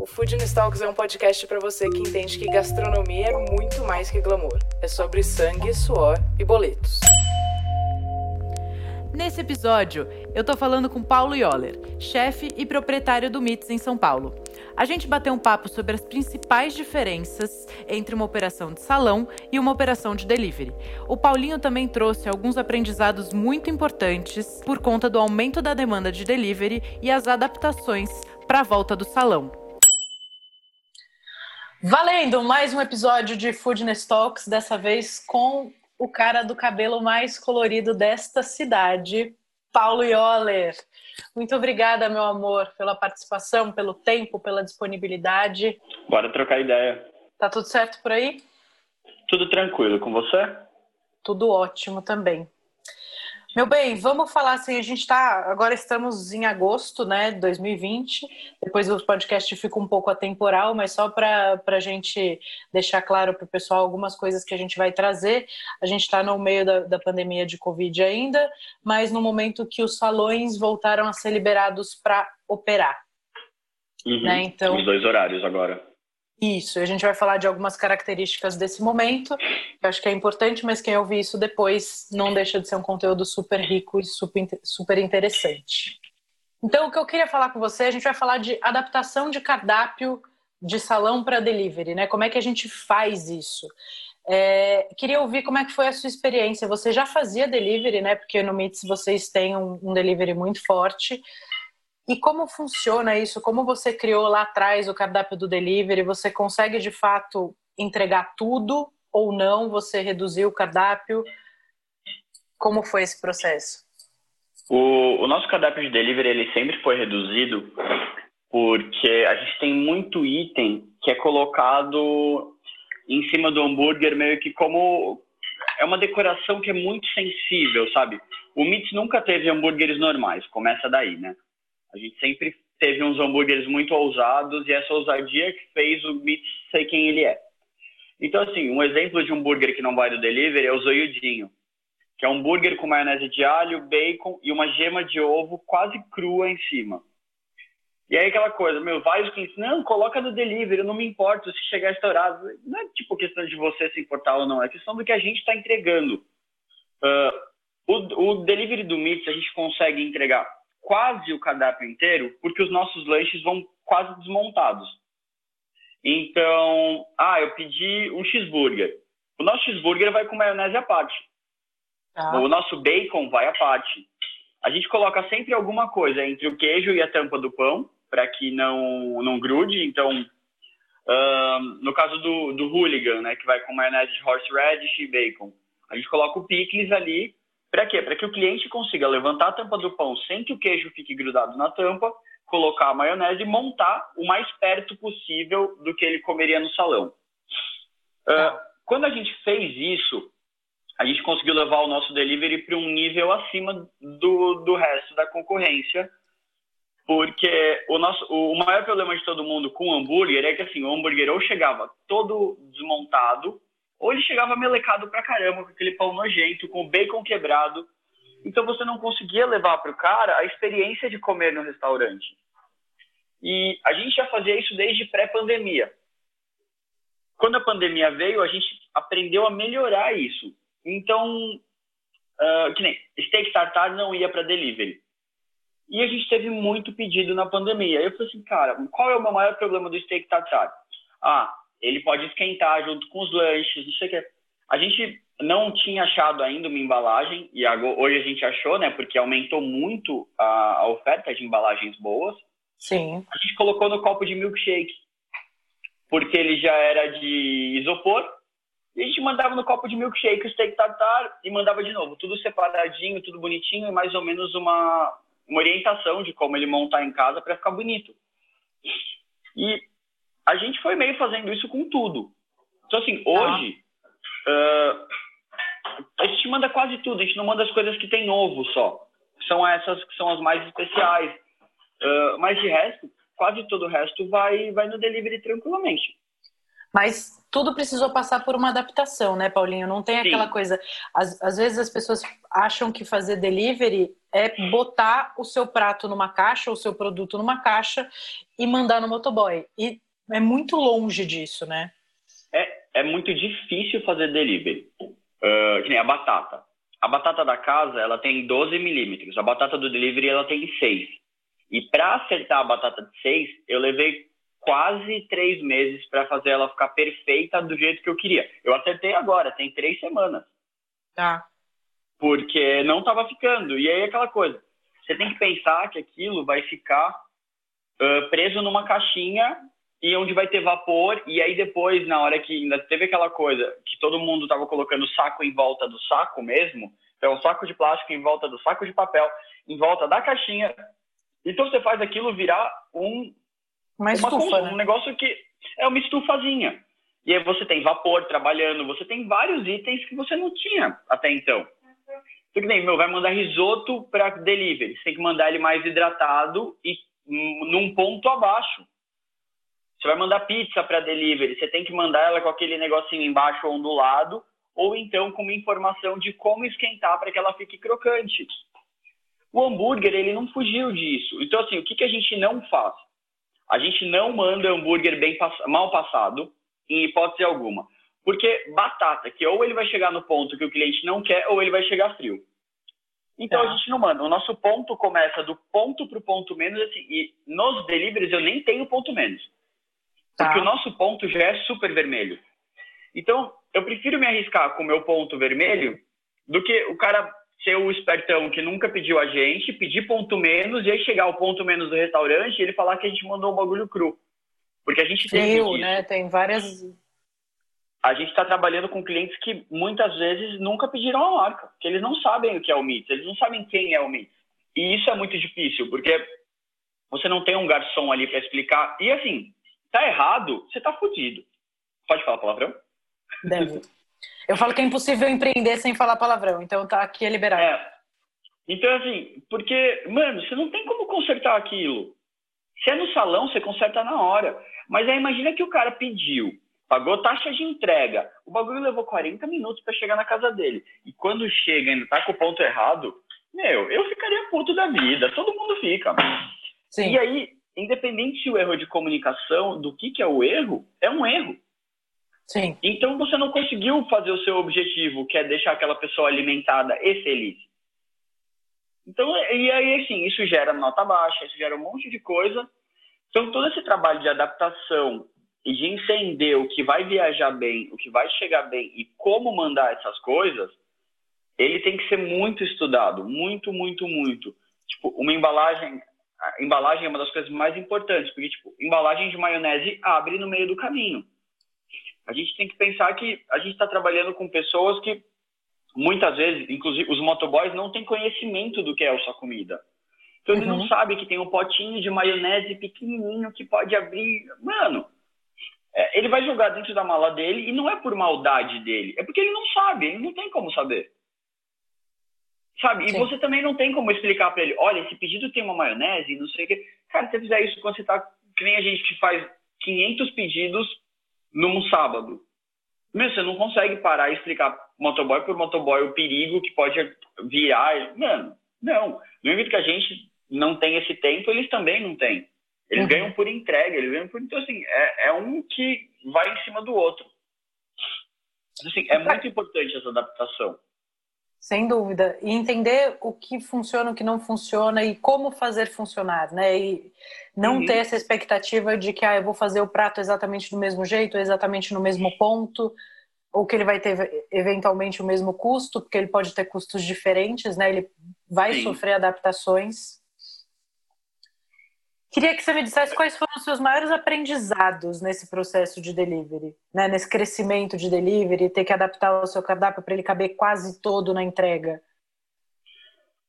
O Food Talks é um podcast para você que entende que gastronomia é muito mais que glamour. É sobre sangue, suor e boletos. Nesse episódio, eu tô falando com Paulo Yoller, chefe e proprietário do MITS em São Paulo. A gente bateu um papo sobre as principais diferenças entre uma operação de salão e uma operação de delivery. O Paulinho também trouxe alguns aprendizados muito importantes por conta do aumento da demanda de delivery e as adaptações para a volta do salão. Valendo! Mais um episódio de Foodness Talks, dessa vez com o cara do cabelo mais colorido desta cidade, Paulo Yoller. Muito obrigada, meu amor, pela participação, pelo tempo, pela disponibilidade. Bora trocar ideia. Tá tudo certo por aí? Tudo tranquilo. Com você? Tudo ótimo também. Meu bem, vamos falar assim, a gente está, agora estamos em agosto, né, 2020, depois o podcast fica um pouco atemporal, mas só para a gente deixar claro para o pessoal algumas coisas que a gente vai trazer, a gente está no meio da, da pandemia de Covid ainda, mas no momento que os salões voltaram a ser liberados para operar. Uhum, né? Então, os dois horários agora. Isso, a gente vai falar de algumas características desse momento, que eu acho que é importante, mas quem ouvir isso depois não deixa de ser um conteúdo super rico e super, super interessante. Então, o que eu queria falar com você, a gente vai falar de adaptação de cardápio de salão para delivery, né? Como é que a gente faz isso? É, queria ouvir como é que foi a sua experiência. Você já fazia delivery, né? Porque no MITS vocês têm um, um delivery muito forte. E como funciona isso? Como você criou lá atrás o cardápio do delivery? Você consegue de fato entregar tudo ou não? Você reduziu o cardápio? Como foi esse processo? O, o nosso cardápio de delivery ele sempre foi reduzido porque a gente tem muito item que é colocado em cima do hambúrguer meio que como é uma decoração que é muito sensível, sabe? O Mitz nunca teve hambúrgueres normais, começa daí, né? A gente sempre teve uns hambúrgueres muito ousados e essa ousadia que fez o Beats ser quem ele é. Então, assim, um exemplo de hambúrguer que não vai do delivery é o zoiudinho, que é um hambúrguer com maionese de alho, bacon e uma gema de ovo quase crua em cima. E aí aquela coisa, meu, vários clientes, não, coloca no delivery, eu não me importo se chegar estourado. Não é tipo questão de você se importar ou não, é questão do que a gente está entregando. Uh, o, o delivery do Meats a gente consegue entregar quase o cardápio inteiro, porque os nossos lanches vão quase desmontados. Então, ah, eu pedi um cheeseburger. O nosso cheeseburger vai com maionese à parte. Ah. O nosso bacon vai à parte. A gente coloca sempre alguma coisa entre o queijo e a tampa do pão, para que não, não grude. Então, no caso do, do hooligan, né, que vai com maionese de horseradish e bacon, a gente coloca o picles ali para quê? Para que o cliente consiga levantar a tampa do pão sem que o queijo fique grudado na tampa, colocar a maionese e montar o mais perto possível do que ele comeria no salão. Uh, quando a gente fez isso, a gente conseguiu levar o nosso delivery para um nível acima do, do resto da concorrência, porque o, nosso, o maior problema de todo mundo com o hambúrguer é que assim, o hambúrguer ou chegava todo desmontado, ou ele chegava melecado pra caramba, com aquele pão nojento, com o bacon quebrado. Então você não conseguia levar para o cara a experiência de comer no restaurante. E a gente já fazia isso desde pré-pandemia. Quando a pandemia veio, a gente aprendeu a melhorar isso. Então, uh, que nem steak tartar não ia para delivery. E a gente teve muito pedido na pandemia. Eu falei assim, cara, qual é o meu maior problema do steak tartar? Ah, ele pode esquentar junto com os lanches, não sei o que. A gente não tinha achado ainda uma embalagem, e hoje a gente achou, né? Porque aumentou muito a, a oferta de embalagens boas. Sim. A gente colocou no copo de milkshake, porque ele já era de isopor. E a gente mandava no copo de milkshake o steak tartar e mandava de novo, tudo separadinho, tudo bonitinho e mais ou menos uma, uma orientação de como ele montar em casa para ficar bonito. E a gente foi meio fazendo isso com tudo. Então, assim, tá. hoje, uh, a gente manda quase tudo, a gente não manda as coisas que tem novo só. São essas que são as mais especiais. Uh, mas de resto, quase todo o resto vai, vai no delivery tranquilamente. Mas tudo precisou passar por uma adaptação, né, Paulinho? Não tem aquela Sim. coisa. Às, às vezes as pessoas acham que fazer delivery é botar o seu prato numa caixa, o seu produto numa caixa e mandar no motoboy. E é muito longe disso, né? É, é muito difícil fazer delivery. Uh, que nem a batata. A batata da casa, ela tem 12 milímetros. A batata do delivery, ela tem 6. E para acertar a batata de 6, eu levei quase três meses para fazer ela ficar perfeita do jeito que eu queria. Eu acertei agora, tem três semanas. Tá. Porque não estava ficando. E aí aquela coisa, você tem que pensar que aquilo vai ficar uh, preso numa caixinha e onde vai ter vapor. E aí depois, na hora que ainda teve aquela coisa que todo mundo estava colocando saco em volta do saco mesmo, então um saco de plástico em volta do saco de papel, em volta da caixinha. Então você faz aquilo virar um uma estufa, uma, né? um negócio que é uma estufazinha. E aí você tem vapor trabalhando, você tem vários itens que você não tinha até então. Você que nem, meu, vai mandar risoto para delivery. Você tem que mandar ele mais hidratado e num ponto abaixo. Você vai mandar pizza para delivery, você tem que mandar ela com aquele negocinho embaixo ondulado, ou então com uma informação de como esquentar para que ela fique crocante. O hambúrguer, ele não fugiu disso. Então, assim, o que, que a gente não faz? A gente não manda hambúrguer bem mal passado, em hipótese alguma. Porque batata, que ou ele vai chegar no ponto que o cliente não quer, ou ele vai chegar frio. Então tá. a gente não manda. O nosso ponto começa do ponto para o ponto menos, assim, e nos deliveries eu nem tenho ponto menos. Tá. Porque o nosso ponto já é super vermelho. Então, eu prefiro me arriscar com o meu ponto vermelho do que o cara ser o espertão que nunca pediu a gente, pedir ponto menos, e aí chegar ao ponto menos do restaurante e ele falar que a gente mandou um bagulho cru. Porque a gente tem. Frio, né? Tem várias. A gente está trabalhando com clientes que muitas vezes nunca pediram a marca, que eles não sabem o que é o Meats, eles não sabem quem é o Meats. E isso é muito difícil, porque você não tem um garçom ali para explicar. E assim, tá errado, você tá fudido. Pode falar palavrão? Deve. Eu falo que é impossível empreender sem falar palavrão, então tá aqui é liberado. É. Então, assim, porque, mano, você não tem como consertar aquilo. Se é no salão, você conserta na hora. Mas aí imagina que o cara pediu, pagou taxa de entrega, o bagulho levou 40 minutos para chegar na casa dele. E quando chega e ainda tá com o ponto errado, meu, eu ficaria puto da vida. Todo mundo fica. Sim. E aí, independente se o erro é de comunicação, do que, que é o erro, é um erro. Sim. Então você não conseguiu fazer o seu objetivo, que é deixar aquela pessoa alimentada e feliz. Então, e aí, assim, isso gera nota baixa, isso gera um monte de coisa. Então, todo esse trabalho de adaptação e de entender o que vai viajar bem, o que vai chegar bem e como mandar essas coisas, ele tem que ser muito estudado, muito, muito, muito. Tipo, uma embalagem, a embalagem é uma das coisas mais importantes, porque, tipo, embalagem de maionese abre no meio do caminho. A gente tem que pensar que a gente está trabalhando com pessoas que muitas vezes, inclusive os motoboys, não têm conhecimento do que é a sua comida. Então ele uhum. não sabe que tem um potinho de maionese pequenininho que pode abrir. Mano, é, ele vai jogar dentro da mala dele e não é por maldade dele, é porque ele não sabe, ele não tem como saber. Sabe? Sim. E você também não tem como explicar para ele: olha, esse pedido tem uma maionese, não sei o quê. Cara, se você fizer isso quando você tá. Que nem a gente que faz 500 pedidos num sábado. Meu, você não consegue parar e explicar motoboy por motoboy o perigo que pode virar. Mano, não. No momento que a gente não tem esse tempo, eles também não têm. Eles uhum. ganham por entrega, eles ganham por. Então, assim, é, é um que vai em cima do outro. Assim, é muito importante essa adaptação. Sem dúvida. E entender o que funciona, o que não funciona e como fazer funcionar, né? E não uhum. ter essa expectativa de que ah, eu vou fazer o prato exatamente do mesmo jeito, exatamente no mesmo ponto, ou que ele vai ter eventualmente o mesmo custo, porque ele pode ter custos diferentes, né? Ele vai Sim. sofrer adaptações. Queria que você me dissesse quais foram os seus maiores aprendizados nesse processo de delivery, né? nesse crescimento de delivery, ter que adaptar o seu cardápio para ele caber quase todo na entrega.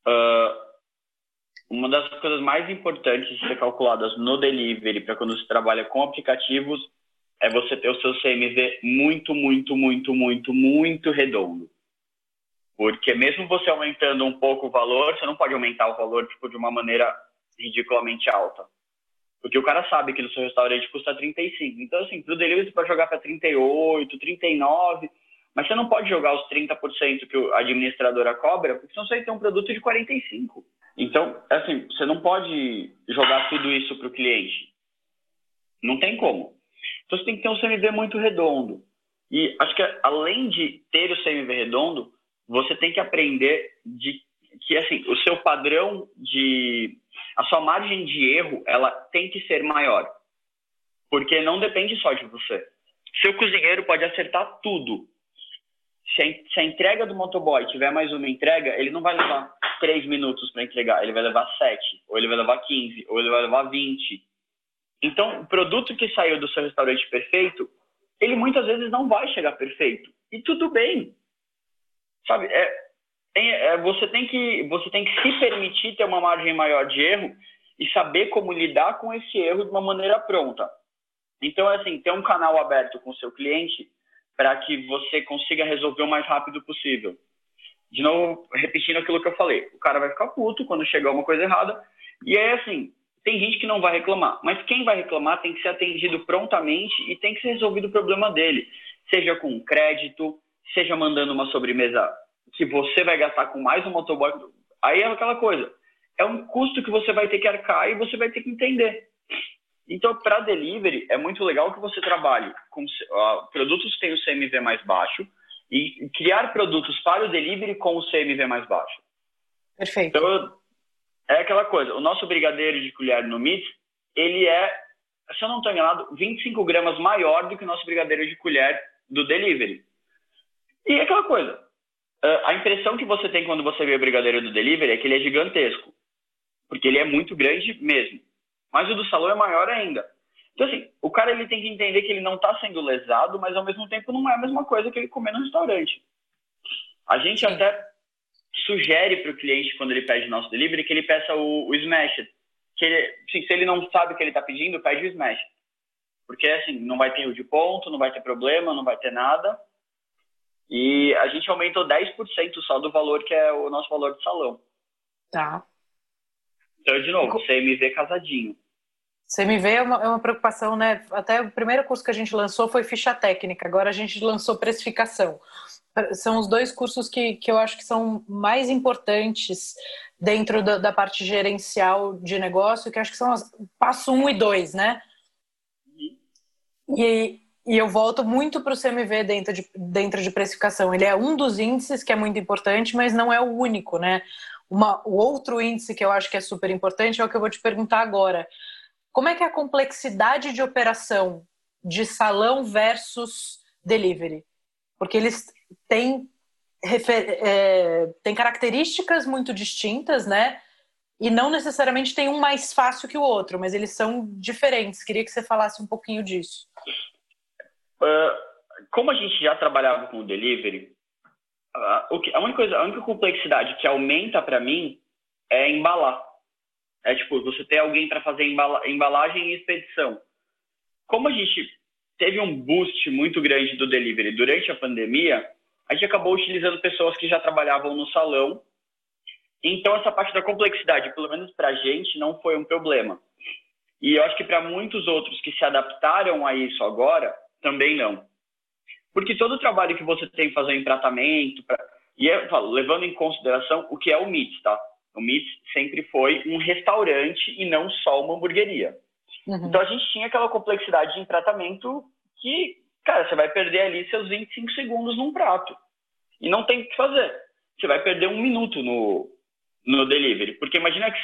Uh, uma das coisas mais importantes de ser calculadas no delivery para quando se trabalha com aplicativos é você ter o seu CMV muito, muito, muito, muito, muito redondo. Porque mesmo você aumentando um pouco o valor, você não pode aumentar o valor tipo, de uma maneira ridiculamente alta. Porque o cara sabe que no seu restaurante custa 35. Então, assim, pro delivery você pode jogar para 38, 39, mas você não pode jogar os 30% que a administradora cobra, porque senão você vai ter um produto de 45. Então, assim, você não pode jogar tudo isso para o cliente. Não tem como. Então, você tem que ter um CMV muito redondo. E acho que além de ter o CMV redondo, você tem que aprender de que assim o seu padrão de a sua margem de erro ela tem que ser maior. Porque não depende só de você. Seu cozinheiro pode acertar tudo. Se a, entrega do motoboy tiver mais uma entrega ele não vai levar três minutos para entregar. Ele vai levar sete ou ele vai levar 15 ou ele vai levar 20 então o produto que saiu do seu restaurante perfeito ele muitas vezes não vai chegar perfeito. E tudo bem. Sabe é, tem, é, você, tem que, você tem que se permitir ter uma margem maior de erro e saber como lidar com esse erro de uma maneira pronta. Então, é assim, ter um canal aberto com o seu cliente para que você consiga resolver o mais rápido possível. De novo, repetindo aquilo que eu falei, o cara vai ficar puto quando chegar uma coisa errada, e é assim, tem gente que não vai reclamar, mas quem vai reclamar tem que ser atendido prontamente e tem que ser resolvido o problema dele, seja com crédito, seja mandando uma sobremesa que você vai gastar com mais um motoboy, aí é aquela coisa. É um custo que você vai ter que arcar e você vai ter que entender. Então, para delivery, é muito legal que você trabalhe com uh, produtos que têm o CMV mais baixo e criar produtos para o delivery com o CMV mais baixo. Perfeito. Então, é aquela coisa. O nosso brigadeiro de colher no MIT, ele é, se eu não estou enganado, 25 gramas maior do que o nosso brigadeiro de colher do delivery. E é aquela coisa. Ah, a impressão que você tem quando você vê o brigadeiro do delivery é que ele é gigantesco, porque ele é muito grande mesmo. Mas o do salão é maior ainda. Então, assim, o cara ele tem que entender que ele não está sendo lesado, mas ao mesmo tempo não é a mesma coisa que ele comer no restaurante. A gente Sim. até sugere para o cliente, quando ele pede nosso delivery, que ele peça o, o Smash. Que ele, assim, se ele não sabe o que ele está pedindo, pede o Smash. Porque, assim, não vai ter o de ponto, não vai ter problema, não vai ter nada. E a gente aumentou 10% só do valor que é o nosso valor de salão. Tá. Então, de novo, CMV casadinho. CMV é uma, é uma preocupação, né? Até o primeiro curso que a gente lançou foi ficha técnica, agora a gente lançou precificação. São os dois cursos que, que eu acho que são mais importantes dentro da, da parte gerencial de negócio, que acho que são as, passo um e dois, né? Uhum. E, e eu volto muito para o CMV dentro de, dentro de precificação. Ele é um dos índices que é muito importante, mas não é o único, né? Uma, o outro índice que eu acho que é super importante é o que eu vou te perguntar agora. Como é que é a complexidade de operação de salão versus delivery? Porque eles têm, é, têm características muito distintas, né? E não necessariamente tem um mais fácil que o outro, mas eles são diferentes. Queria que você falasse um pouquinho disso. Uh, como a gente já trabalhava com o delivery, uh, que, a, única coisa, a única complexidade que aumenta para mim é embalar. É tipo, você ter alguém para fazer embala, embalagem e expedição. Como a gente teve um boost muito grande do delivery durante a pandemia, a gente acabou utilizando pessoas que já trabalhavam no salão. Então, essa parte da complexidade, pelo menos para a gente, não foi um problema. E eu acho que para muitos outros que se adaptaram a isso agora, também não. Porque todo o trabalho que você tem que fazer em tratamento, pra, e eu falo, levando em consideração o que é o MITS, tá? O MITS sempre foi um restaurante e não só uma hamburgueria. Uhum. Então a gente tinha aquela complexidade em tratamento que, cara, você vai perder ali seus 25 segundos num prato. E não tem o que fazer. Você vai perder um minuto no, no delivery. Porque imagina que,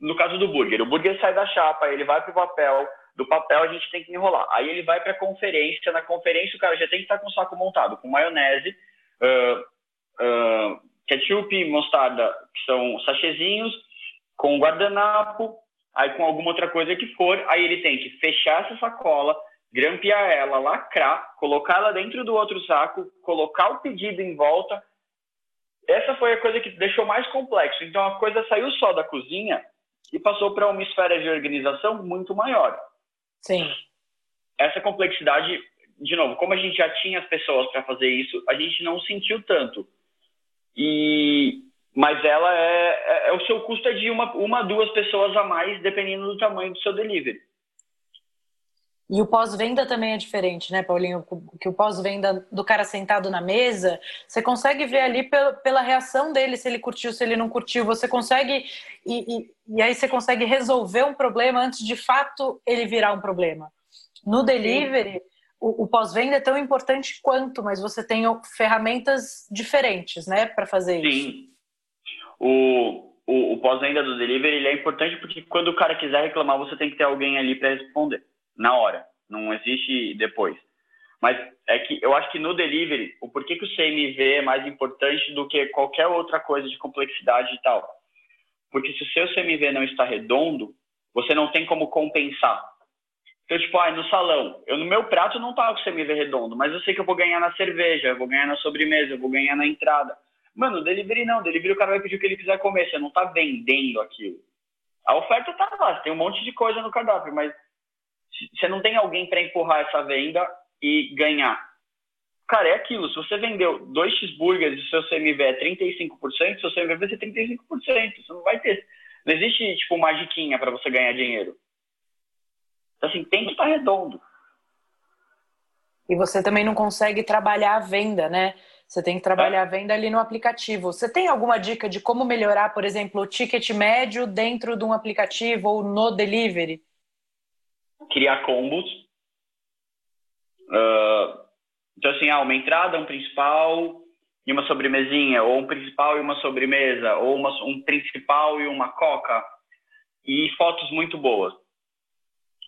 no caso do burger, o burger sai da chapa, ele vai para o papel, do papel a gente tem que enrolar. Aí ele vai para a conferência, na conferência o cara já tem que estar com o saco montado, com maionese, uh, uh, ketchup, mostarda, que são sachezinhos, com guardanapo, aí com alguma outra coisa que for, aí ele tem que fechar essa sacola, grampear ela, lacrar, colocar ela dentro do outro saco, colocar o pedido em volta. Essa foi a coisa que deixou mais complexo. Então a coisa saiu só da cozinha e passou para uma esfera de organização muito maior. Sim. Essa complexidade, de novo, como a gente já tinha as pessoas para fazer isso, a gente não sentiu tanto. E, mas ela é, é, é, o seu custo é de uma, uma, duas pessoas a mais, dependendo do tamanho do seu delivery. E o pós-venda também é diferente, né, Paulinho? Que o pós-venda do cara sentado na mesa, você consegue ver ali pela, pela, reação dele, se ele curtiu, se ele não curtiu. Você consegue. E, e, e, aí você consegue resolver um problema antes de fato ele virar um problema. No delivery, o, o pós-venda é tão importante quanto, mas você tem ferramentas diferentes, né, para fazer Sim. isso. Sim. O, o, o pós-venda do delivery é importante porque quando o cara quiser reclamar, você tem que ter alguém ali para responder na hora, não existe depois. Mas é que eu acho que no delivery, o porquê que o CMV é mais importante do que qualquer outra coisa de complexidade e tal. Porque se o seu CMV não está redondo, você não tem como compensar. Então, tipo, ah, no salão, eu no meu prato não tava com o CMV redondo, mas eu sei que eu vou ganhar na cerveja, eu vou ganhar na sobremesa, eu vou ganhar na entrada. Mano, delivery não, delivery o cara vai pedir o que ele quiser comer, você não tá vendendo aquilo. A oferta tá lá, tem um monte de coisa no cardápio, mas você não tem alguém para empurrar essa venda e ganhar. Cara, é aquilo. Se você vendeu dois cheeseburgers e seu CMV é 35%, seu CMV vai ser 35%. Você não vai ter. Não existe, tipo, magiquinha para você ganhar dinheiro. Então, assim, tem que estar tá redondo. E você também não consegue trabalhar a venda, né? Você tem que trabalhar é. a venda ali no aplicativo. Você tem alguma dica de como melhorar, por exemplo, o ticket médio dentro de um aplicativo ou no delivery? Criar combos. Uh, então, assim, ah, uma entrada, um principal e uma sobremesinha, ou um principal e uma sobremesa, ou uma, um principal e uma coca, e fotos muito boas.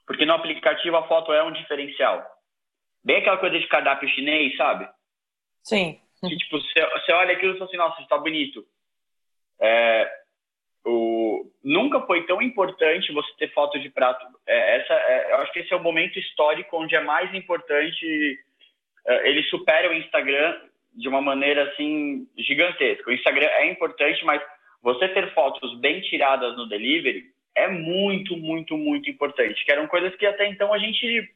Porque no aplicativo a foto é um diferencial. Bem aquela coisa de cardápio chinês, sabe? Sim. Que, tipo, você olha aquilo e fala assim, nossa, está bonito. É, o, nunca foi tão importante você ter foto de prato. É, essa, é, eu acho que esse é o momento histórico onde é mais importante. É, ele supera o Instagram de uma maneira assim gigantesca. O Instagram é importante, mas você ter fotos bem tiradas no delivery é muito, muito, muito importante. Que eram coisas que até então a gente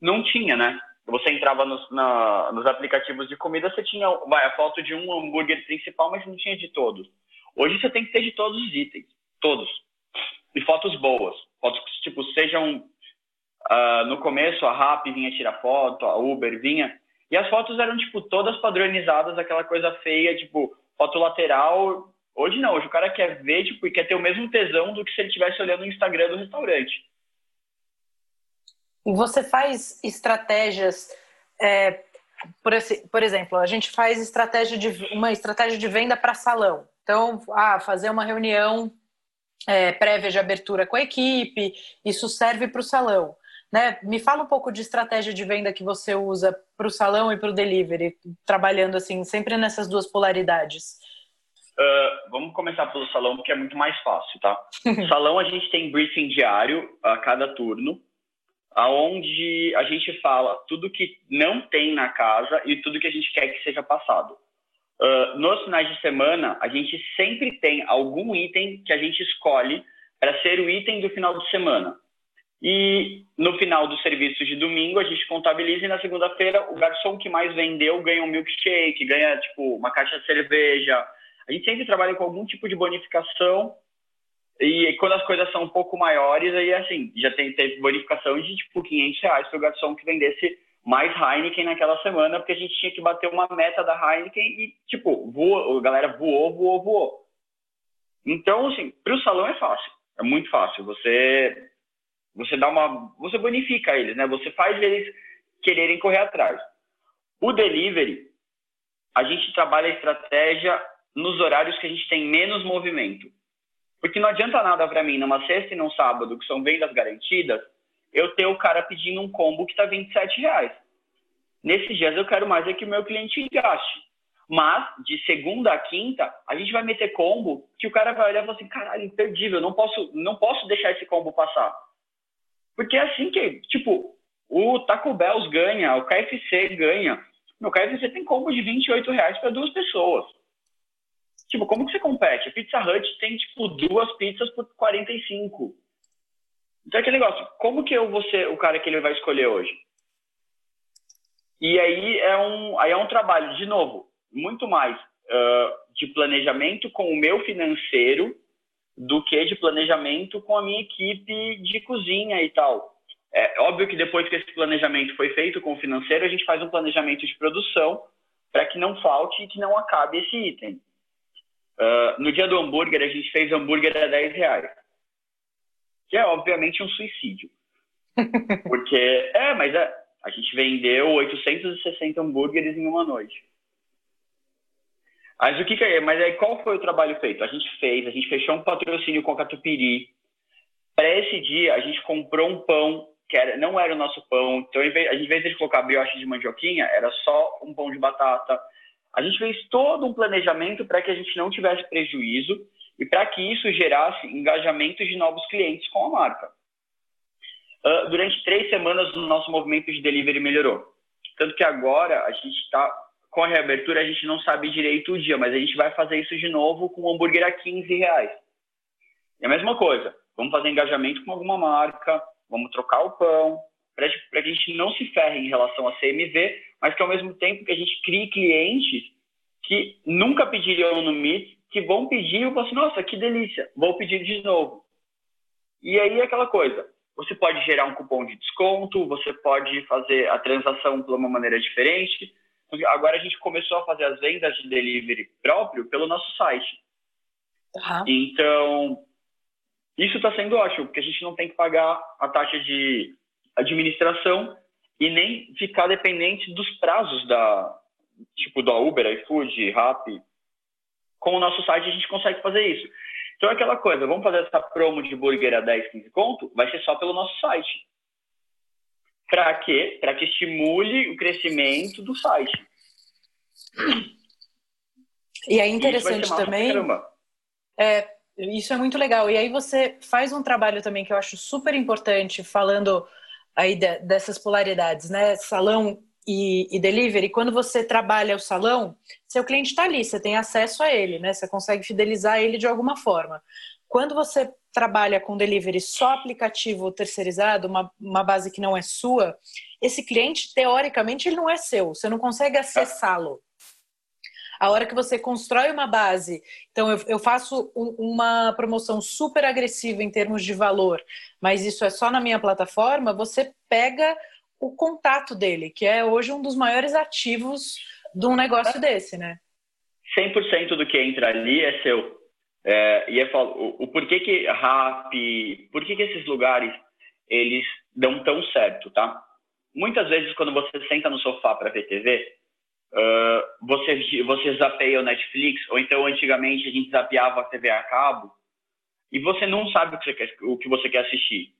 não tinha, né? Você entrava nos, na, nos aplicativos de comida, você tinha vai, a foto de um hambúrguer principal, mas não tinha de todos. Hoje você tem que ter de todos os itens, todos. E fotos boas, fotos que tipo sejam uh, no começo a Rap vinha tirar foto, a Uber vinha e as fotos eram tipo todas padronizadas, aquela coisa feia, tipo foto lateral. Hoje não, hoje o cara quer ver tipo e quer ter o mesmo tesão do que se ele estivesse olhando o Instagram do restaurante. Você faz estratégias é, por, esse, por, exemplo, a gente faz estratégia de, uma estratégia de venda para salão. Então, ah, fazer uma reunião é, prévia de abertura com a equipe, isso serve para o salão. Né? Me fala um pouco de estratégia de venda que você usa para o salão e para o delivery, trabalhando assim, sempre nessas duas polaridades. Uh, vamos começar pelo salão, porque é muito mais fácil, tá? salão a gente tem briefing diário a cada turno, aonde a gente fala tudo que não tem na casa e tudo que a gente quer que seja passado. Uh, nos finais de semana, a gente sempre tem algum item que a gente escolhe para ser o item do final de semana. E no final do serviço de domingo, a gente contabiliza e na segunda-feira o garçom que mais vendeu ganha um milkshake, ganha tipo uma caixa de cerveja. A gente sempre trabalha com algum tipo de bonificação e quando as coisas são um pouco maiores, aí assim, já tem, teve bonificação de tipo 500 reais para o garçom que vendesse mais Heineken naquela semana, porque a gente tinha que bater uma meta da Heineken e, tipo, voou, a galera voou, voou, voou. Então, assim, para o salão é fácil, é muito fácil. Você, você dá uma, você bonifica eles, né? Você faz eles quererem correr atrás. O delivery, a gente trabalha a estratégia nos horários que a gente tem menos movimento. Porque não adianta nada para mim, numa sexta e num sábado, que são vendas garantidas, eu ter o cara pedindo um combo que está 27 reais. Nesses dias eu quero mais é que o meu cliente gaste. Mas, de segunda a quinta, a gente vai meter combo que o cara vai olhar e falar assim, caralho, imperdível, não posso, não posso deixar esse combo passar. Porque é assim que, tipo, o Taco Bell ganha, o KFC ganha. No KFC tem combo de 28 reais para duas pessoas. Tipo, como que você compete? A Pizza Hut tem, tipo, duas pizzas por 45. Então aquele negócio, como que eu vou ser o cara que ele vai escolher hoje? E aí é um, aí é um trabalho, de novo, muito mais uh, de planejamento com o meu financeiro do que de planejamento com a minha equipe de cozinha e tal. É óbvio que depois que esse planejamento foi feito com o financeiro, a gente faz um planejamento de produção para que não falte e que não acabe esse item. Uh, no dia do hambúrguer, a gente fez hambúrguer a 10 reais. Que é, obviamente, um suicídio. Porque, é, mas é, a gente vendeu 860 hambúrgueres em uma noite. Mas o que, que é? Mas aí qual foi o trabalho feito? A gente fez, a gente fechou um patrocínio com a Catupiry. Para esse dia, a gente comprou um pão que era, não era o nosso pão. Então, a gente, em vez de colocar brioche de mandioquinha, era só um pão de batata. A gente fez todo um planejamento para que a gente não tivesse prejuízo e para que isso gerasse engajamento de novos clientes com a marca. Uh, durante três semanas, o nosso movimento de delivery melhorou. Tanto que agora a gente está com a reabertura, a gente não sabe direito o dia, mas a gente vai fazer isso de novo com um hambúrguer a 15 reais. É a mesma coisa. Vamos fazer engajamento com alguma marca, vamos trocar o pão, para que a gente não se ferre em relação a CMV, mas que ao mesmo tempo que a gente crie clientes que nunca pediriam no Meet, que vão pedir e vão assim, nossa, que delícia, vou pedir de novo. E aí é aquela coisa, você pode gerar um cupom de desconto, você pode fazer a transação de uma maneira diferente, Agora a gente começou a fazer as vendas de delivery próprio pelo nosso site. Uhum. Então, isso está sendo ótimo, porque a gente não tem que pagar a taxa de administração e nem ficar dependente dos prazos da tipo da Uber, iFood, Rappi. Com o nosso site a gente consegue fazer isso. Então é aquela coisa, vamos fazer essa promo de burger a 10, 15 conto? Vai ser só pelo nosso site. Para quê? Para que estimule o crescimento do site. E é interessante também. É, isso é muito legal. E aí você faz um trabalho também que eu acho super importante, falando aí de, dessas polaridades, né? Salão e, e, delivery. Quando você trabalha o salão, seu cliente está ali, você tem acesso a ele, né? Você consegue fidelizar ele de alguma forma. Quando você trabalha com delivery só aplicativo terceirizado, uma, uma base que não é sua, esse cliente, teoricamente, ele não é seu. Você não consegue acessá-lo. A hora que você constrói uma base, então eu, eu faço um, uma promoção super agressiva em termos de valor, mas isso é só na minha plataforma, você pega o contato dele, que é hoje um dos maiores ativos de um negócio desse, né? 100% do que entra ali é seu. É, e eu falo, o, o porquê que rap, por que esses lugares eles dão tão certo, tá? Muitas vezes quando você senta no sofá para ver TV, uh, você você zapeia o Netflix ou então antigamente a gente zapeava a TV a cabo e você não sabe o que você quer, o que você quer assistir.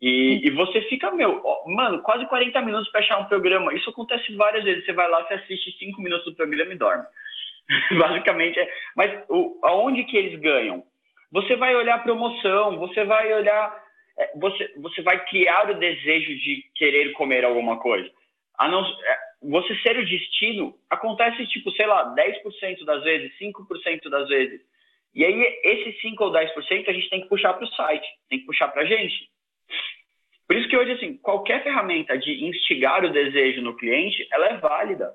E, e você fica, meu, mano, quase 40 minutos para achar um programa. Isso acontece várias vezes. Você vai lá, você assiste 5 minutos do programa e dorme. Basicamente é. Mas o, aonde que eles ganham? Você vai olhar a promoção, você vai olhar. É, você, você vai criar o desejo de querer comer alguma coisa. A não, é, você ser o destino acontece, tipo, sei lá, 10% das vezes, 5% das vezes. E aí, esses 5 ou 10% a gente tem que puxar para o site, tem que puxar para a gente. Por isso que hoje, assim, qualquer ferramenta de instigar o desejo no cliente, ela é válida.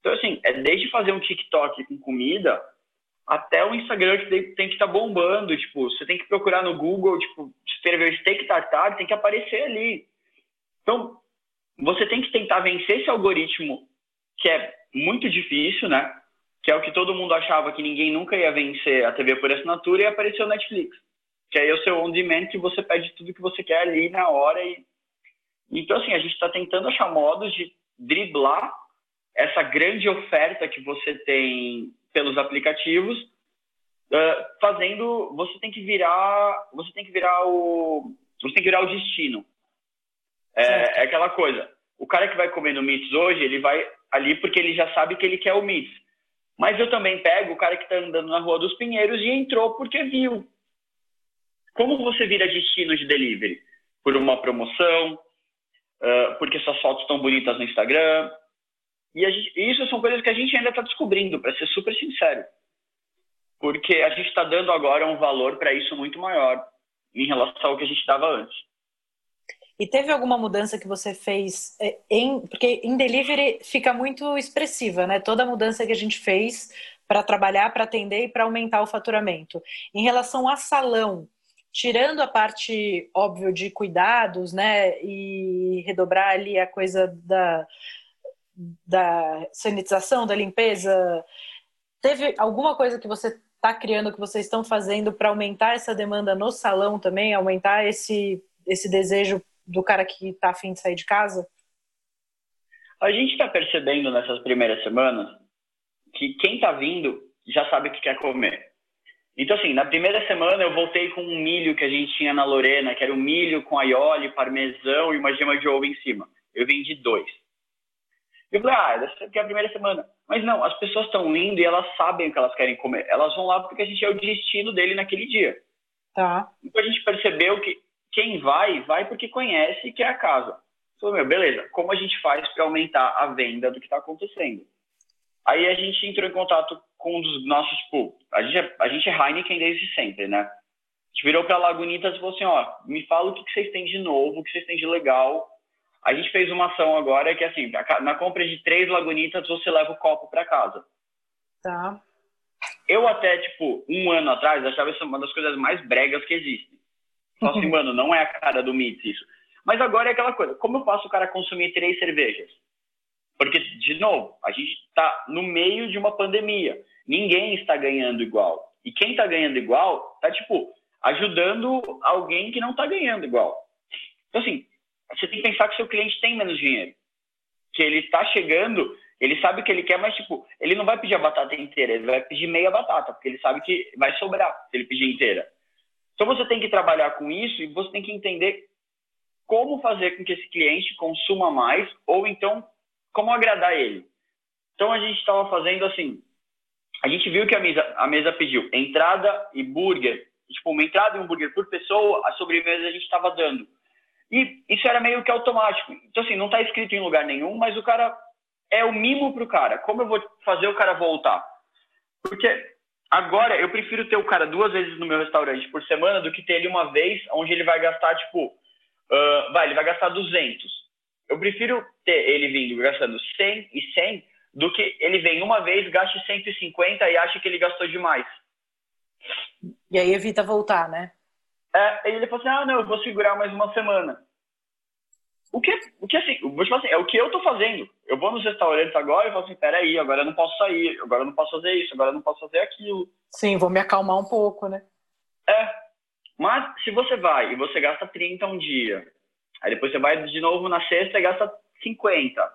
Então, assim, é desde fazer um TikTok com comida até o Instagram que tem, que estar tá bombando. Tipo, você tem que procurar no Google, tipo, escrever steak tartar, tem que aparecer ali. Então, você tem que tentar vencer esse algoritmo que é muito difícil, né? Que é o que todo mundo achava que ninguém nunca ia vencer a TV por assinatura e apareceu o Netflix. Que aí é o seu on-demand que você pede tudo que você quer ali na hora. E... Então, assim, a gente está tentando achar modos de driblar essa grande oferta que você tem pelos aplicativos, fazendo, você tem que virar, você tem que virar o, você tem que virar o destino. É, é, aquela coisa. O cara que vai comer no Meets hoje, ele vai ali porque ele já sabe que ele quer o Meets. Mas eu também pego o cara que está andando na Rua dos Pinheiros e entrou porque viu. Como você vira destino de delivery? Por uma promoção, uh, porque suas fotos estão bonitas no Instagram, e gente, isso são coisas que a gente ainda está descobrindo, para ser super sincero. Porque a gente está dando agora um valor para isso muito maior em relação ao que a gente dava antes. E teve alguma mudança que você fez é, em. Porque em delivery fica muito expressiva, né? Toda mudança que a gente fez para trabalhar, para atender e para aumentar o faturamento. Em relação a salão, tirando a parte, óbvio, de cuidados, né? E redobrar ali a coisa da, da sanitização, da limpeza, teve alguma coisa que você está criando, que vocês estão fazendo para aumentar essa demanda no salão também, aumentar esse, esse desejo do cara que está afim de sair de casa? A gente está percebendo nessas primeiras semanas que quem está vindo já sabe o que quer comer. Então, assim, na primeira semana eu voltei com um milho que a gente tinha na Lorena, que era um milho com aioli, parmesão e uma gema de ovo em cima. Eu vendi dois. Eu falei, ah, essa é a primeira semana. Mas não, as pessoas estão indo e elas sabem o que elas querem comer. Elas vão lá porque a gente é o destino dele naquele dia. Tá. Então a gente percebeu que quem vai, vai porque conhece e quer a casa. Falei, meu, beleza, como a gente faz para aumentar a venda do que está acontecendo? Aí a gente entrou em contato com um dos nossos, tipo, a gente é, a gente é Heineken desde sempre, né? A gente virou para Lagunitas e falou assim, ó, me fala o que, que vocês têm de novo, o que vocês têm de legal. A gente fez uma ação agora que, assim, na compra de três Lagunitas, você leva o copo para casa. Tá. Eu até, tipo, um ano atrás, achava isso uma das coisas mais bregas que existem. Só assim, mano, não é a cara do Mits isso. Mas agora é aquela coisa, como eu faço o cara consumir três cervejas? Porque, de novo, a gente está no meio de uma pandemia. Ninguém está ganhando igual. E quem está ganhando igual está, tipo, ajudando alguém que não está ganhando igual. Então, assim, você tem que pensar que seu cliente tem menos dinheiro. Que ele está chegando, ele sabe o que ele quer, mas, tipo, ele não vai pedir a batata inteira, ele vai pedir meia batata, porque ele sabe que vai sobrar se ele pedir inteira. Então você tem que trabalhar com isso e você tem que entender como fazer com que esse cliente consuma mais ou então como agradar ele. Então a gente estava fazendo assim, a gente viu que a mesa, a mesa pediu entrada e burger, tipo uma entrada e um burger por pessoa, a sobremesa a gente estava dando. E isso era meio que automático. Então assim, não está escrito em lugar nenhum, mas o cara é o mimo pro cara. Como eu vou fazer o cara voltar? Porque Agora, eu prefiro ter o cara duas vezes no meu restaurante por semana do que ter ele uma vez, onde ele vai gastar, tipo, uh, vai, ele vai gastar 200. Eu prefiro ter ele vindo gastando 100 e 100 do que ele vem uma vez, gaste 150 e acha que ele gastou demais. E aí evita voltar, né? É, ele falou assim, ah, não, eu vou segurar mais uma semana. O que, o que assim, vou te falar assim, é o que eu tô fazendo. Eu vou nos restaurantes agora e falo assim, peraí, agora eu não posso sair, agora eu não posso fazer isso, agora eu não posso fazer aquilo. Sim, vou me acalmar um pouco, né? É. Mas se você vai e você gasta 30 um dia, aí depois você vai de novo na sexta e gasta 50.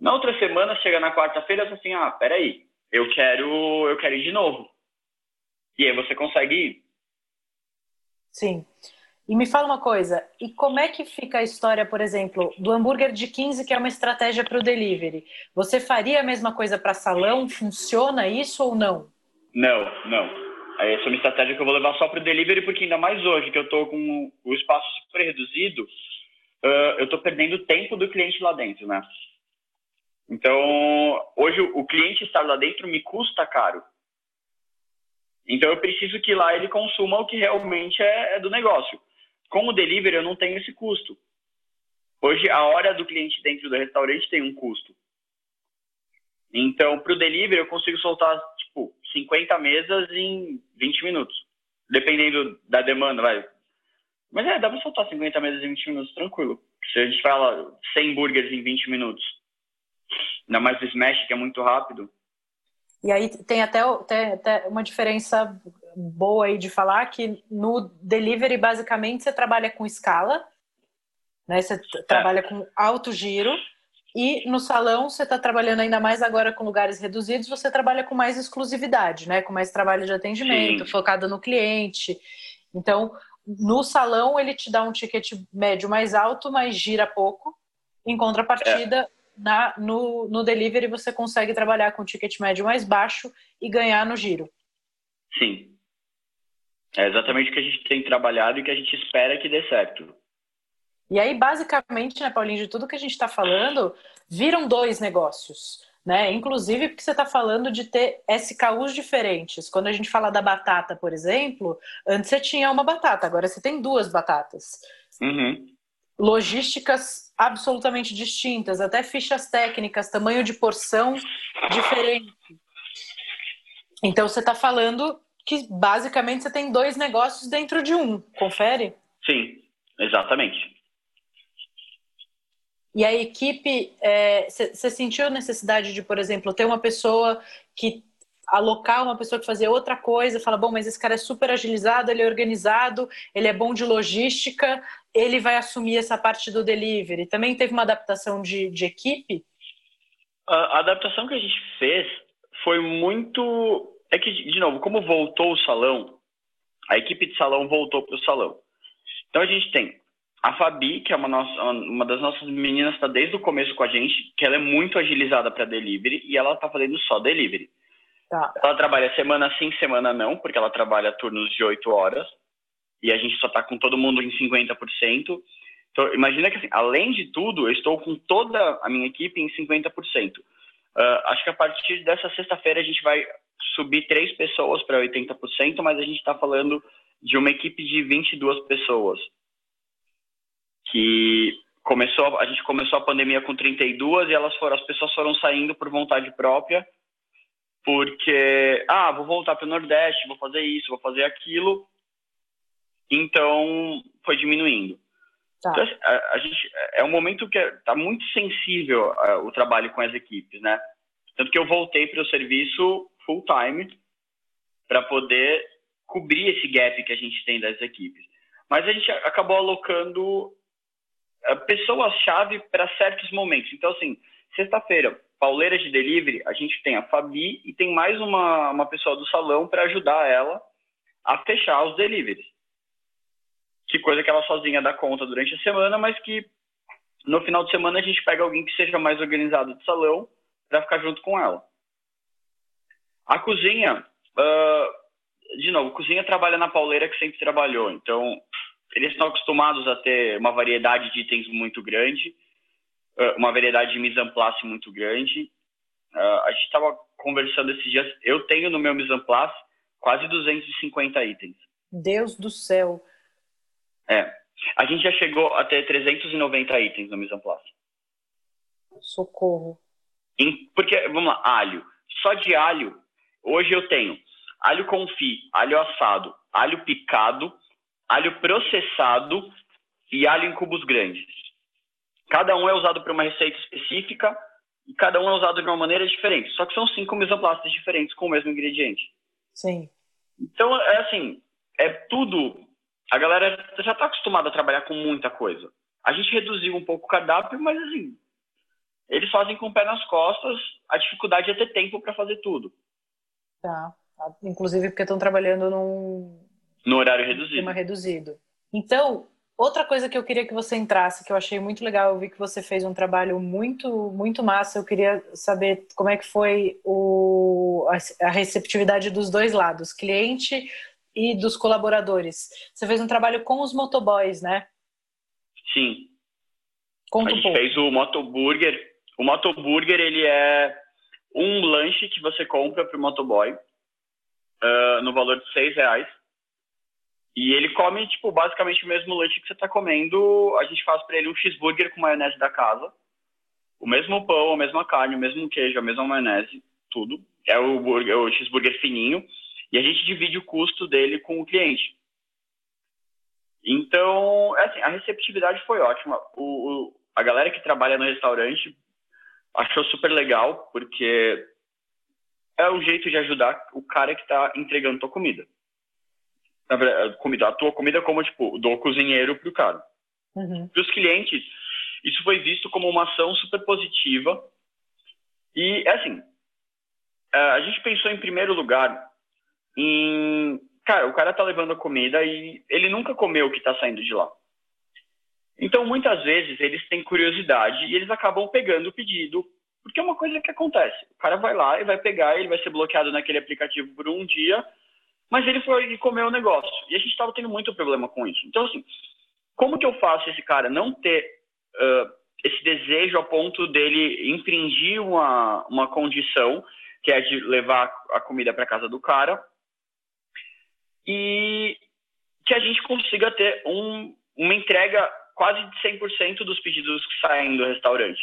Na outra semana, chega na quarta-feira fala assim, ah, peraí, eu quero, eu quero ir de novo. E aí você consegue ir. Sim. E me fala uma coisa, e como é que fica a história, por exemplo, do hambúrguer de 15, que é uma estratégia para o delivery? Você faria a mesma coisa para salão? Funciona isso ou não? Não, não. Essa é uma estratégia que eu vou levar só para o delivery, porque ainda mais hoje, que eu estou com o espaço super reduzido, uh, eu estou perdendo tempo do cliente lá dentro, né? Então, hoje o cliente estar lá dentro me custa caro. Então, eu preciso que lá ele consuma o que realmente é, é do negócio. Com o delivery, eu não tenho esse custo. Hoje, a hora do cliente dentro do restaurante tem um custo. Então, para o delivery, eu consigo soltar, tipo, 50 mesas em 20 minutos. Dependendo da demanda, vai. Mas é, dá para soltar 50 mesas em 20 minutos, tranquilo. Se a gente fala 100 burgers em 20 minutos. Ainda mais o Smash, que é muito rápido. E aí tem até, tem até uma diferença boa aí de falar que no delivery, basicamente, você trabalha com escala, né? Você é. trabalha com alto giro. E no salão, você está trabalhando ainda mais agora com lugares reduzidos, você trabalha com mais exclusividade, né? Com mais trabalho de atendimento, Sim. focado no cliente. Então, no salão, ele te dá um ticket médio mais alto, mas gira pouco. Em contrapartida, é. na, no, no delivery, você consegue trabalhar com ticket médio mais baixo e ganhar no giro. Sim. É exatamente o que a gente tem trabalhado e que a gente espera que dê certo. E aí, basicamente, né, Paulinho, de tudo que a gente está falando, viram dois negócios. Né? Inclusive porque você está falando de ter SKUs diferentes. Quando a gente fala da batata, por exemplo, antes você tinha uma batata, agora você tem duas batatas. Uhum. logísticas absolutamente distintas, até fichas técnicas, tamanho de porção diferente. Então você está falando que basicamente você tem dois negócios dentro de um, confere? Sim, exatamente. E a equipe, você é, sentiu necessidade de, por exemplo, ter uma pessoa que alocar uma pessoa que fazer outra coisa, fala, bom, mas esse cara é super agilizado, ele é organizado, ele é bom de logística, ele vai assumir essa parte do delivery. Também teve uma adaptação de, de equipe? A adaptação que a gente fez foi muito. É que, de novo, como voltou o salão, a equipe de salão voltou para o salão. Então a gente tem a Fabi, que é uma, nossa, uma das nossas meninas, está desde o começo com a gente, que ela é muito agilizada para delivery e ela está fazendo só delivery. Tá. Ela trabalha semana sim, semana não, porque ela trabalha turnos de 8 horas e a gente só está com todo mundo em 50%. Então, imagina que, assim, além de tudo, eu estou com toda a minha equipe em 50%. Uh, ah, acho que a partir dessa sexta-feira a gente vai subir três pessoas para 80%, mas a gente está falando de uma equipe de 22 pessoas. Que começou, a gente começou a pandemia com 32 e elas foram, as pessoas foram saindo por vontade própria porque, ah, vou voltar para o Nordeste, vou fazer isso, vou fazer aquilo. Então, foi diminuindo. Tá. Então, assim, a, a, gente, é um momento que está é, muito sensível uh, o trabalho com as equipes, né? Tanto que eu voltei para o serviço full time para poder cobrir esse gap que a gente tem das equipes. Mas a gente acabou alocando pessoas-chave para certos momentos. Então, assim, sexta-feira, pauleiras de delivery, a gente tem a Fabi e tem mais uma, uma pessoa do salão para ajudar ela a fechar os deliveries. Que coisa que ela sozinha dá conta durante a semana, mas que no final de semana a gente pega alguém que seja mais organizado do salão para ficar junto com ela. A cozinha, uh, de novo, cozinha trabalha na pauleira que sempre trabalhou, então eles estão acostumados a ter uma variedade de itens muito grande eh, uma variedade de mise en place muito grande. Uh, a gente estava conversando esses dias, eu tenho no meu mise en place quase 250 itens. Deus do céu! É, a gente já chegou a ter 390 itens no mise en place. Socorro. Porque, vamos lá, alho. Só de alho, hoje eu tenho alho confit, alho assado, alho picado, alho processado e alho em cubos grandes. Cada um é usado para uma receita específica e cada um é usado de uma maneira diferente. Só que são cinco mesoplastas diferentes com o mesmo ingrediente. Sim. Então, é assim, é tudo. A galera já está acostumada a trabalhar com muita coisa. A gente reduziu um pouco o cardápio, mas assim, eles fazem com o pé nas costas. A dificuldade é ter tempo para fazer tudo. Tá. Inclusive porque estão trabalhando num. No horário reduzido. reduzido. Então, Outra coisa que eu queria que você entrasse, que eu achei muito legal, eu vi que você fez um trabalho muito, muito massa. Eu queria saber como é que foi o, a receptividade dos dois lados, cliente e dos colaboradores. Você fez um trabalho com os motoboys, né? Sim. Conta a gente um fez o motoburger. O motoburger ele é um lanche que você compra para o motoboy uh, no valor de seis reais e ele come, tipo, basicamente o mesmo lanche que você está comendo. A gente faz para ele um cheeseburger com maionese da casa. O mesmo pão, a mesma carne, o mesmo queijo, a mesma maionese, tudo. É o, burger, o cheeseburger fininho. E a gente divide o custo dele com o cliente. Então, é assim, a receptividade foi ótima. O, o, a galera que trabalha no restaurante achou super legal, porque é um jeito de ajudar o cara que está entregando tua comida na verdade, comida, a tua comida como, tipo, do cozinheiro pro cara. Uhum. Para os clientes, isso foi visto como uma ação super positiva. E, é assim, a gente pensou em primeiro lugar em... Cara, o cara tá levando a comida e ele nunca comeu o que tá saindo de lá. Então, muitas vezes, eles têm curiosidade e eles acabam pegando o pedido, porque é uma coisa que acontece. O cara vai lá e vai pegar, ele vai ser bloqueado naquele aplicativo por um dia, mas ele foi comer o negócio. E a gente estava tendo muito problema com isso. Então, assim, como que eu faço esse cara não ter uh, esse desejo a ponto dele infringir uma, uma condição, que é de levar a comida para casa do cara, e que a gente consiga ter um, uma entrega quase 100% dos pedidos que saem do restaurante.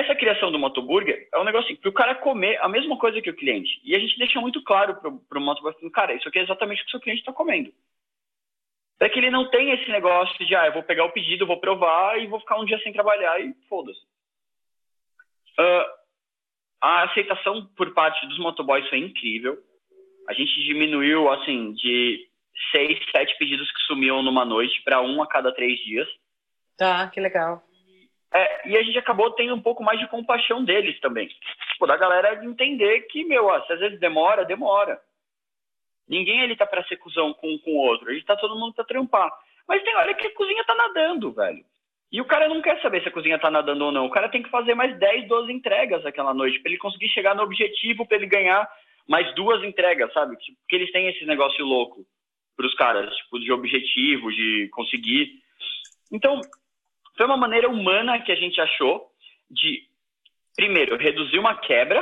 Essa criação do motoburger é um negócio assim, para o cara comer a mesma coisa que o cliente. E a gente deixa muito claro para o motoburger, cara, isso aqui é exatamente o que o seu cliente está comendo. Para que ele não tenha esse negócio de, ah, eu vou pegar o pedido, vou provar e vou ficar um dia sem trabalhar e foda-se. Uh, a aceitação por parte dos motoboys foi incrível. A gente diminuiu, assim, de seis, sete pedidos que sumiam numa noite para um a cada três dias. Tá, que legal. É, e a gente acabou tendo um pouco mais de compaixão deles também. Tipo, da galera entender que, meu, ó, se às vezes demora, demora. Ninguém ali tá pra ser cuzão com com o outro. A gente tá todo mundo pra trampar. Mas tem hora que a cozinha tá nadando, velho. E o cara não quer saber se a cozinha tá nadando ou não. O cara tem que fazer mais 10, 12 entregas aquela noite para ele conseguir chegar no objetivo, para ele ganhar mais duas entregas, sabe? Tipo, porque eles têm esse negócio louco pros caras, tipo, de objetivo, de conseguir. Então, foi uma maneira humana que a gente achou de, primeiro, reduzir uma quebra,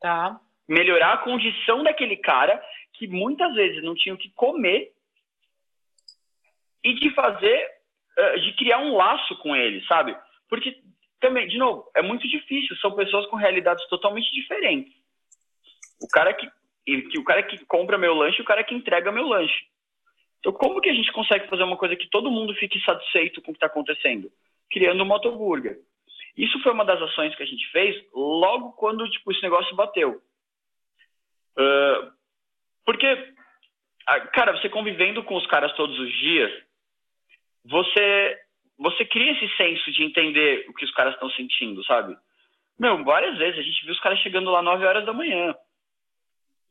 tá. melhorar a condição daquele cara que muitas vezes não tinha o que comer e de fazer, eh, de criar um laço com ele, sabe? Porque também, de novo, é muito difícil, são pessoas com realidades totalmente diferentes. O cara que, o cara que compra meu lanche e o cara que entrega meu lanche. Então, como que a gente consegue fazer uma coisa que todo mundo fique satisfeito com o que está acontecendo? Criando um motoburger. Isso foi uma das ações que a gente fez logo quando tipo, esse negócio bateu. Uh, porque, cara, você convivendo com os caras todos os dias, você, você cria esse senso de entender o que os caras estão sentindo, sabe? Meu, várias vezes a gente viu os caras chegando lá 9 horas da manhã.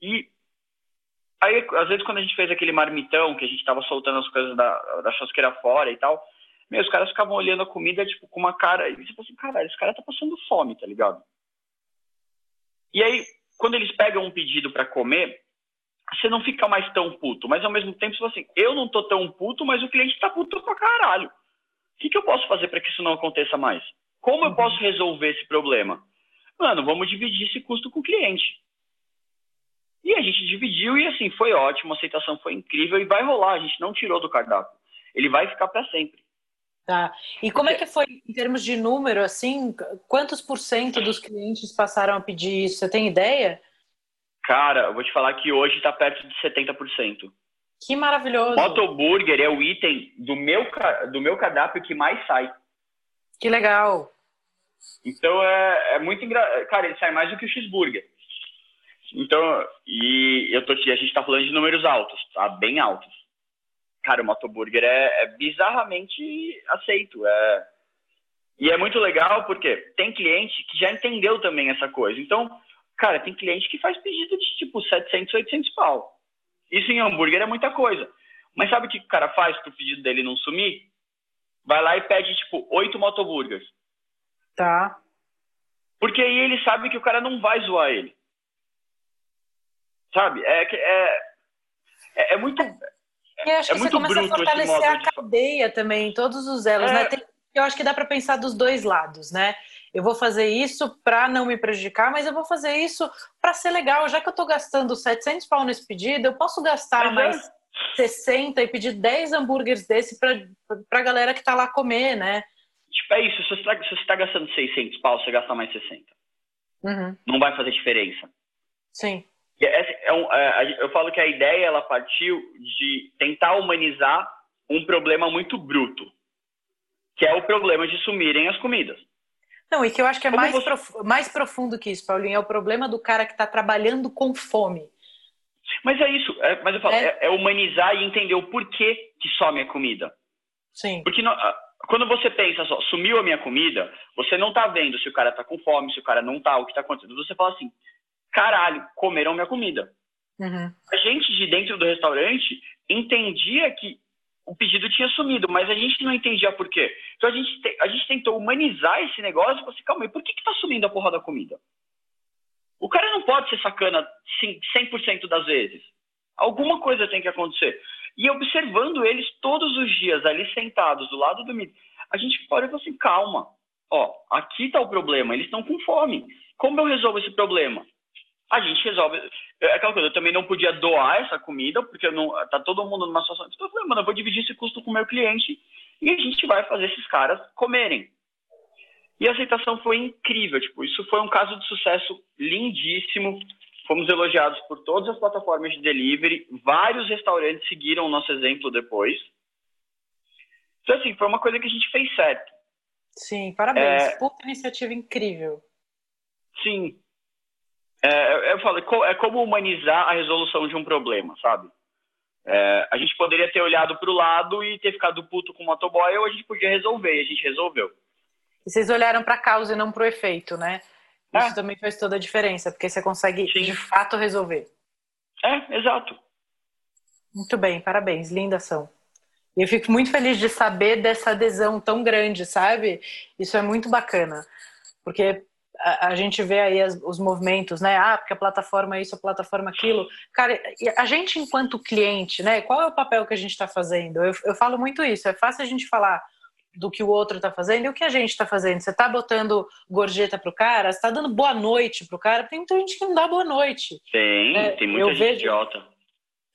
E Aí, às vezes, quando a gente fez aquele marmitão, que a gente tava soltando as coisas da, da churrasqueira fora e tal, meu, os caras ficavam olhando a comida, tipo, com uma cara, e você fala assim, caralho, esse cara tá passando fome, tá ligado? E aí, quando eles pegam um pedido para comer, você não fica mais tão puto, mas ao mesmo tempo você fala assim, eu não tô tão puto, mas o cliente tá puto pra caralho. O que, que eu posso fazer para que isso não aconteça mais? Como eu uhum. posso resolver esse problema? Mano, vamos dividir esse custo com o cliente. E a gente dividiu e assim, foi ótimo, a aceitação foi incrível e vai rolar, a gente não tirou do cardápio. Ele vai ficar para sempre. Tá. E como é que foi em termos de número, assim, quantos por cento dos clientes passaram a pedir isso? Você tem ideia? Cara, eu vou te falar que hoje está perto de 70%. Que maravilhoso. Motoburger é o item do meu, do meu cardápio que mais sai. Que legal. Então é, é muito engraçado. Cara, ele sai mais do que o cheeseburger. Então, e eu tô a gente tá falando de números altos, tá? Bem altos. Cara, o motoburger é, é bizarramente aceito. É... E é muito legal porque tem cliente que já entendeu também essa coisa. Então, cara, tem cliente que faz pedido de tipo 700, 800 pau. Isso em hambúrguer é muita coisa. Mas sabe o que o cara faz para o pedido dele não sumir? Vai lá e pede, tipo, oito motoburgers. Tá. Porque aí ele sabe que o cara não vai zoar ele. Sabe? É, é, é, é muito. E acho é que muito você começa a fortalecer a cadeia também, todos os elos, né? é... né? Tem, eu acho que dá para pensar dos dois lados, né? Eu vou fazer isso para não me prejudicar, mas eu vou fazer isso para ser legal. Já que eu estou gastando 700 pau nesse pedido, eu posso gastar mas mais é... 60 e pedir 10 hambúrgueres desse para a galera que está lá comer, né? Tipo, é isso. Se você está tá gastando 600 pau, você gasta mais 60. Uhum. Não vai fazer diferença. Sim. É, é um, é, eu falo que a ideia ela partiu de tentar humanizar um problema muito bruto, que é o problema de sumirem as comidas. Não, e que eu acho que é mais, você... prof... mais profundo que isso, Paulinho, é o problema do cara que está trabalhando com fome. Mas é isso, é, mas eu falo, é... é... é humanizar e entender o porquê que some a comida. Sim. Porque no, quando você pensa só, sumiu a minha comida, você não está vendo se o cara está com fome, se o cara não está, o que está acontecendo. Você fala assim, caralho, comeram minha comida. Uhum. A gente de dentro do restaurante entendia que o pedido tinha sumido, mas a gente não entendia por quê. Então a gente, te, a gente tentou humanizar esse negócio e falou assim, calma aí, por que que tá sumindo a porra da comida? O cara não pode ser sacana 100% das vezes. Alguma coisa tem que acontecer. E observando eles todos os dias ali sentados do lado do milho, a gente parou e falou assim, calma, ó, aqui tá o problema, eles estão com fome. Como eu resolvo esse problema? A gente resolve. É aquela coisa, eu também não podia doar essa comida, porque não, tá todo mundo numa situação. Então eu falei, mano, eu vou dividir esse custo com o meu cliente e a gente vai fazer esses caras comerem. E a aceitação foi incrível, tipo, isso foi um caso de sucesso lindíssimo. Fomos elogiados por todas as plataformas de delivery, vários restaurantes seguiram o nosso exemplo depois. Então, assim, foi uma coisa que a gente fez certo. Sim, parabéns. É... Puta iniciativa incrível. Sim. É, eu falo, é como humanizar a resolução de um problema, sabe? É, a gente poderia ter olhado para o lado e ter ficado puto com o motoboy, ou a gente podia resolver, e a gente resolveu. E vocês olharam para a causa e não para o efeito, né? É. Isso também faz toda a diferença, porque você consegue Sim. de fato resolver. É, exato. Muito bem, parabéns, linda ação. E eu fico muito feliz de saber dessa adesão tão grande, sabe? Isso é muito bacana. Porque a, a gente vê aí as, os movimentos, né? Ah, porque a plataforma é isso, a plataforma é aquilo. Cara, a gente enquanto cliente, né? Qual é o papel que a gente está fazendo? Eu, eu falo muito isso. É fácil a gente falar do que o outro está fazendo e o que a gente está fazendo. Você está botando gorjeta pro cara, você está dando boa noite pro cara. Tem muita gente que não dá boa noite. Tem, é, tem muita gente vejo, idiota.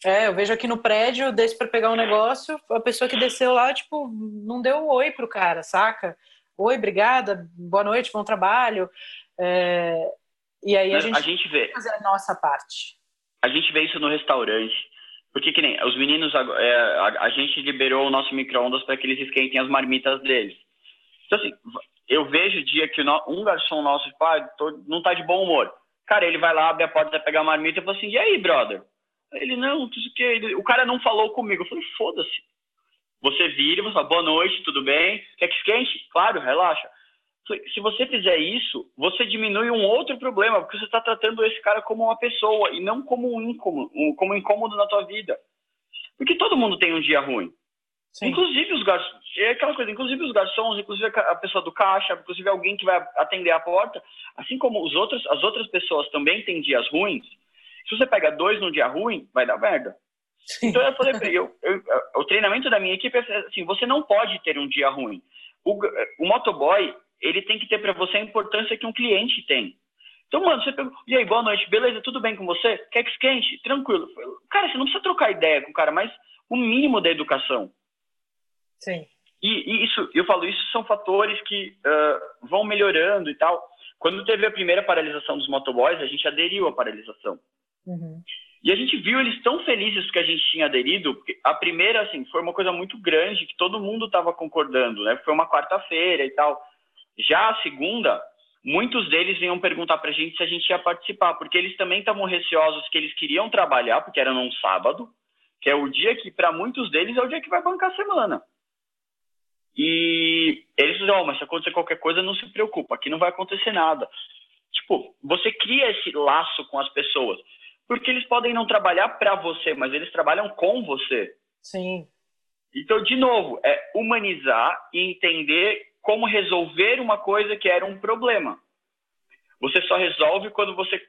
É, eu vejo aqui no prédio, desço para pegar um negócio, a pessoa que desceu lá, tipo, não deu um oi pro cara, saca? Oi, obrigada, boa noite, bom trabalho. É, e aí a gente, a gente vê fazer a nossa parte. A gente vê isso no restaurante. Porque que nem os meninos, é, a, a, gente liberou o nosso micro-ondas para que eles esquentem as marmitas deles. Então, assim, eu vejo o dia que um garçom nosso, pai, não tá de bom humor. Cara, ele vai lá, abre a porta, pega a marmita e fala assim, e aí, brother? Ele, não, o que. O cara não falou comigo. Eu falei, foda-se. Você vira e você fala, boa noite, tudo bem? Quer que esquente? Claro, relaxa. Se você fizer isso, você diminui um outro problema, porque você está tratando esse cara como uma pessoa e não como um incômodo, como um incômodo na tua vida. Porque todo mundo tem um dia ruim. Sim. Inclusive os garçons, é aquela coisa, inclusive os garçons, inclusive a pessoa do caixa, inclusive alguém que vai atender a porta, assim como os outros, as outras pessoas também têm dias ruins. Se você pega dois num dia ruim, vai dar merda. Então eu falei, eu, eu, o treinamento da minha equipe é assim, você não pode ter um dia ruim. O, o motoboy, ele tem que ter para você a importância que um cliente tem. Então, mano, você pegou, e aí, boa noite, beleza, tudo bem com você? Quer que esquente? Tranquilo. Cara, você não precisa trocar ideia com o cara, mas o mínimo da educação. Sim. E, e isso, eu falo, isso são fatores que uh, vão melhorando e tal. Quando teve a primeira paralisação dos motoboys, a gente aderiu à paralisação. Uhum. E a gente viu eles tão felizes que a gente tinha aderido, a primeira, assim, foi uma coisa muito grande, que todo mundo estava concordando, né? Foi uma quarta-feira e tal. Já a segunda, muitos deles vinham perguntar para a gente se a gente ia participar, porque eles também estavam receosos que eles queriam trabalhar, porque era num sábado, que é o dia que, para muitos deles, é o dia que vai bancar a semana. E eles dizem, oh, mas se acontecer qualquer coisa, não se preocupa, aqui não vai acontecer nada. Tipo, você cria esse laço com as pessoas, porque eles podem não trabalhar para você, mas eles trabalham com você. Sim. Então, de novo, é humanizar e entender como resolver uma coisa que era um problema. Você só resolve quando você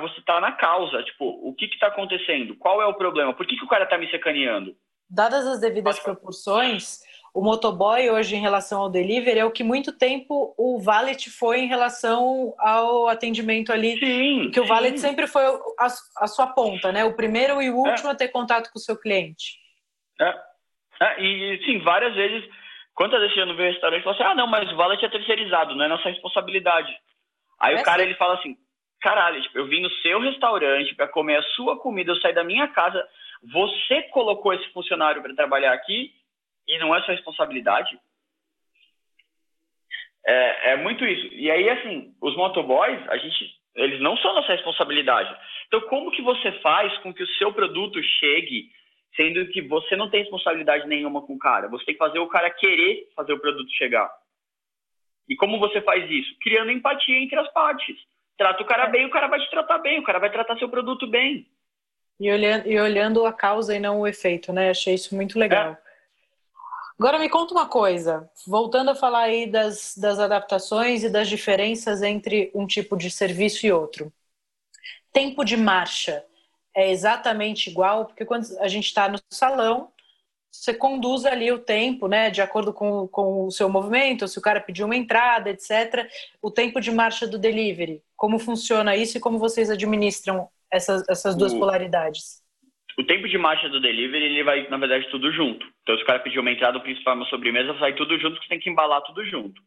você está na causa, tipo, o que está acontecendo? Qual é o problema? Por que, que o cara está me sacaneando? Dadas as devidas proporções, o motoboy hoje em relação ao delivery é o que muito tempo o valet foi em relação ao atendimento ali. Sim, que o valet sempre foi a, a, sua ponta, né? O primeiro e o último é. a ter contato com o seu cliente. É. é e sim, várias vezes Quantas vezes eu não vi o restaurante e falo assim, ah, não, mas o valet é terceirizado, não é nossa responsabilidade. Aí é o cara, sim. ele fala assim, caralho, tipo, eu vim no seu restaurante para comer a sua comida, eu saí da minha casa, você colocou esse funcionário para trabalhar aqui e não é sua responsabilidade? É, é muito isso. E aí, assim, os motoboys, a gente, eles não são nossa responsabilidade. Então, como que você faz com que o seu produto chegue sendo que você não tem responsabilidade nenhuma com o cara. Você tem que fazer o cara querer fazer o produto chegar. E como você faz isso? Criando empatia entre as partes. Trata o cara bem, o cara vai te tratar bem, o cara vai tratar seu produto bem. E olhando, e olhando a causa e não o efeito, né? Achei isso muito legal. É. Agora me conta uma coisa, voltando a falar aí das, das adaptações e das diferenças entre um tipo de serviço e outro. Tempo de marcha é exatamente igual, porque quando a gente está no salão, você conduz ali o tempo, né, de acordo com, com o seu movimento, se o cara pediu uma entrada, etc. O tempo de marcha do delivery, como funciona isso e como vocês administram essas, essas duas o, polaridades? O tempo de marcha do delivery, ele vai, na verdade, tudo junto. Então, se o cara pedir uma entrada principal uma sobremesa, sai tudo junto, você tem que embalar tudo junto.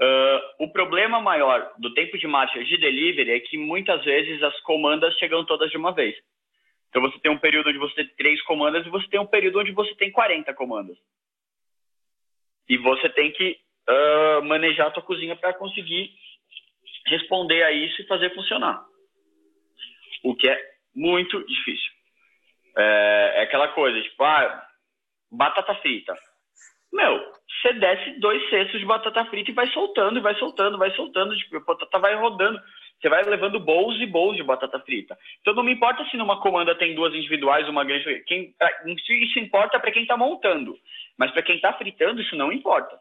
Uh, o problema maior do tempo de marcha de delivery é que muitas vezes as comandas chegam todas de uma vez. Então, você tem um período onde você tem três comandas e você tem um período onde você tem 40 comandas. E você tem que uh, manejar a tua cozinha para conseguir responder a isso e fazer funcionar. O que é muito difícil. É, é aquela coisa, tipo, ah, batata frita. Meu, você desce dois cestos de batata frita e vai soltando, e vai soltando, vai soltando, tipo, a batata vai rodando. Você vai levando bowls e bowls de batata frita. Então não me importa se numa comanda tem duas individuais, uma grande. Quem, isso importa para quem está montando. Mas para quem está fritando, isso não importa.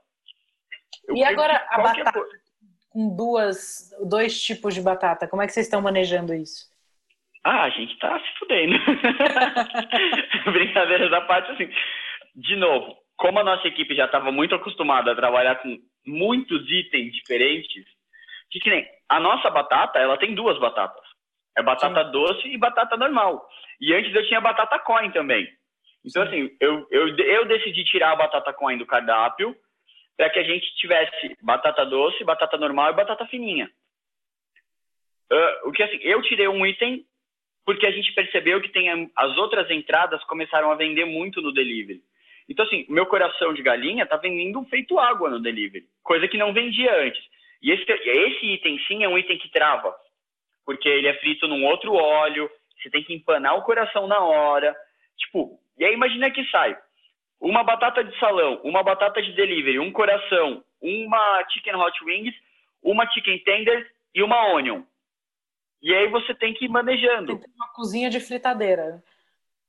Eu e agora a batata com duas, dois tipos de batata, como é que vocês estão manejando isso? Ah, a gente tá se fudendo. Brincadeiras à parte, assim. De novo, como a nossa equipe já estava muito acostumada a trabalhar com muitos itens diferentes, que, que nem a nossa batata, ela tem duas batatas. É batata Sim. doce e batata normal. E antes eu tinha batata coin também. Então, assim, eu, eu, eu decidi tirar a batata coin do cardápio para que a gente tivesse batata doce, batata normal e batata fininha. Uh, o que assim, eu tirei um item porque a gente percebeu que tem as outras entradas começaram a vender muito no delivery. Então, assim, meu coração de galinha tá vendendo feito água no delivery, coisa que não vendia antes. E esse, esse item, sim, é um item que trava, porque ele é frito num outro óleo, você tem que empanar o coração na hora. Tipo, e aí imagina que sai uma batata de salão, uma batata de delivery, um coração, uma chicken hot wings, uma chicken tender e uma onion. E aí você tem que ir manejando. Tem uma cozinha de fritadeira.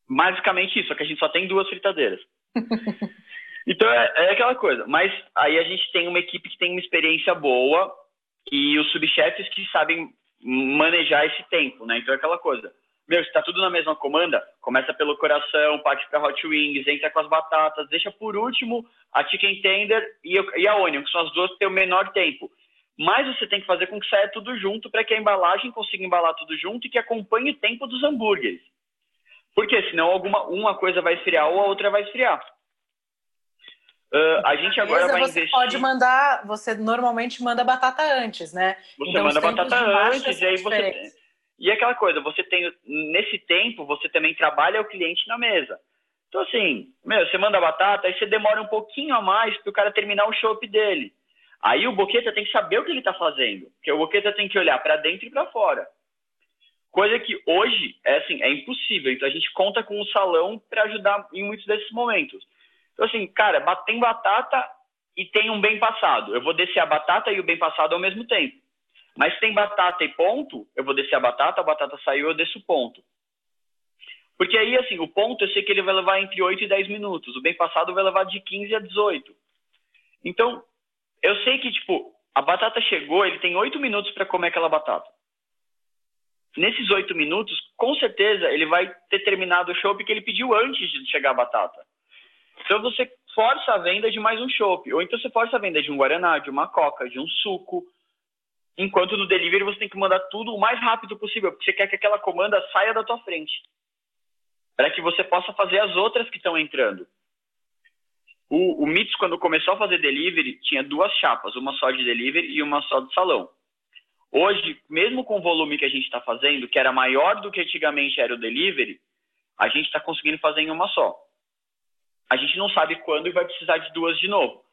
Basicamente isso, só que a gente só tem duas fritadeiras. então é, é, aquela coisa. Mas aí a gente tem uma equipe que tem uma experiência boa e os subchefes que sabem manejar esse tempo, né? Então é aquela coisa. Meu, se tá tudo na mesma comanda, começa pelo coração, parte para hot wings, entra com as batatas, deixa por último a chicken tender e a onion, que são as duas que têm o menor tempo mas você tem que fazer com que saia tudo junto para que a embalagem consiga embalar tudo junto e que acompanhe o tempo dos hambúrgueres. Porque senão alguma uma coisa vai esfriar ou a outra vai esfriar. Uh, a gente agora vai você investir. pode mandar, você normalmente manda batata antes, né? Você então, manda batata antes e aí você e aquela coisa, você tem nesse tempo você também trabalha o cliente na mesa. Então assim, meu, você manda batata, aí você demora um pouquinho a mais para o cara terminar o chopp dele. Aí o boqueta tem que saber o que ele está fazendo, porque o boqueta tem que olhar para dentro e para fora. Coisa que hoje é assim, é impossível. Então a gente conta com o salão para ajudar em muitos desses momentos. Então assim, cara, tem batata e tem um bem passado. Eu vou descer a batata e o bem passado ao mesmo tempo. Mas tem batata e ponto, eu vou descer a batata, a batata saiu, eu desço o ponto. Porque aí, assim, o ponto eu sei que ele vai levar entre 8 e 10 minutos. O bem passado vai levar de 15 a 18. Então, eu sei que, tipo, a batata chegou, ele tem oito minutos para comer aquela batata. Nesses oito minutos, com certeza, ele vai ter terminado o chopp que ele pediu antes de chegar a batata. Então você força a venda de mais um chopp. Ou então você força a venda de um Guaraná, de uma Coca, de um suco. Enquanto no delivery você tem que mandar tudo o mais rápido possível, porque você quer que aquela comanda saia da tua frente. Para que você possa fazer as outras que estão entrando. O, o Mits, quando começou a fazer delivery, tinha duas chapas, uma só de delivery e uma só de salão. Hoje, mesmo com o volume que a gente está fazendo, que era maior do que antigamente era o delivery, a gente está conseguindo fazer em uma só. A gente não sabe quando e vai precisar de duas de novo.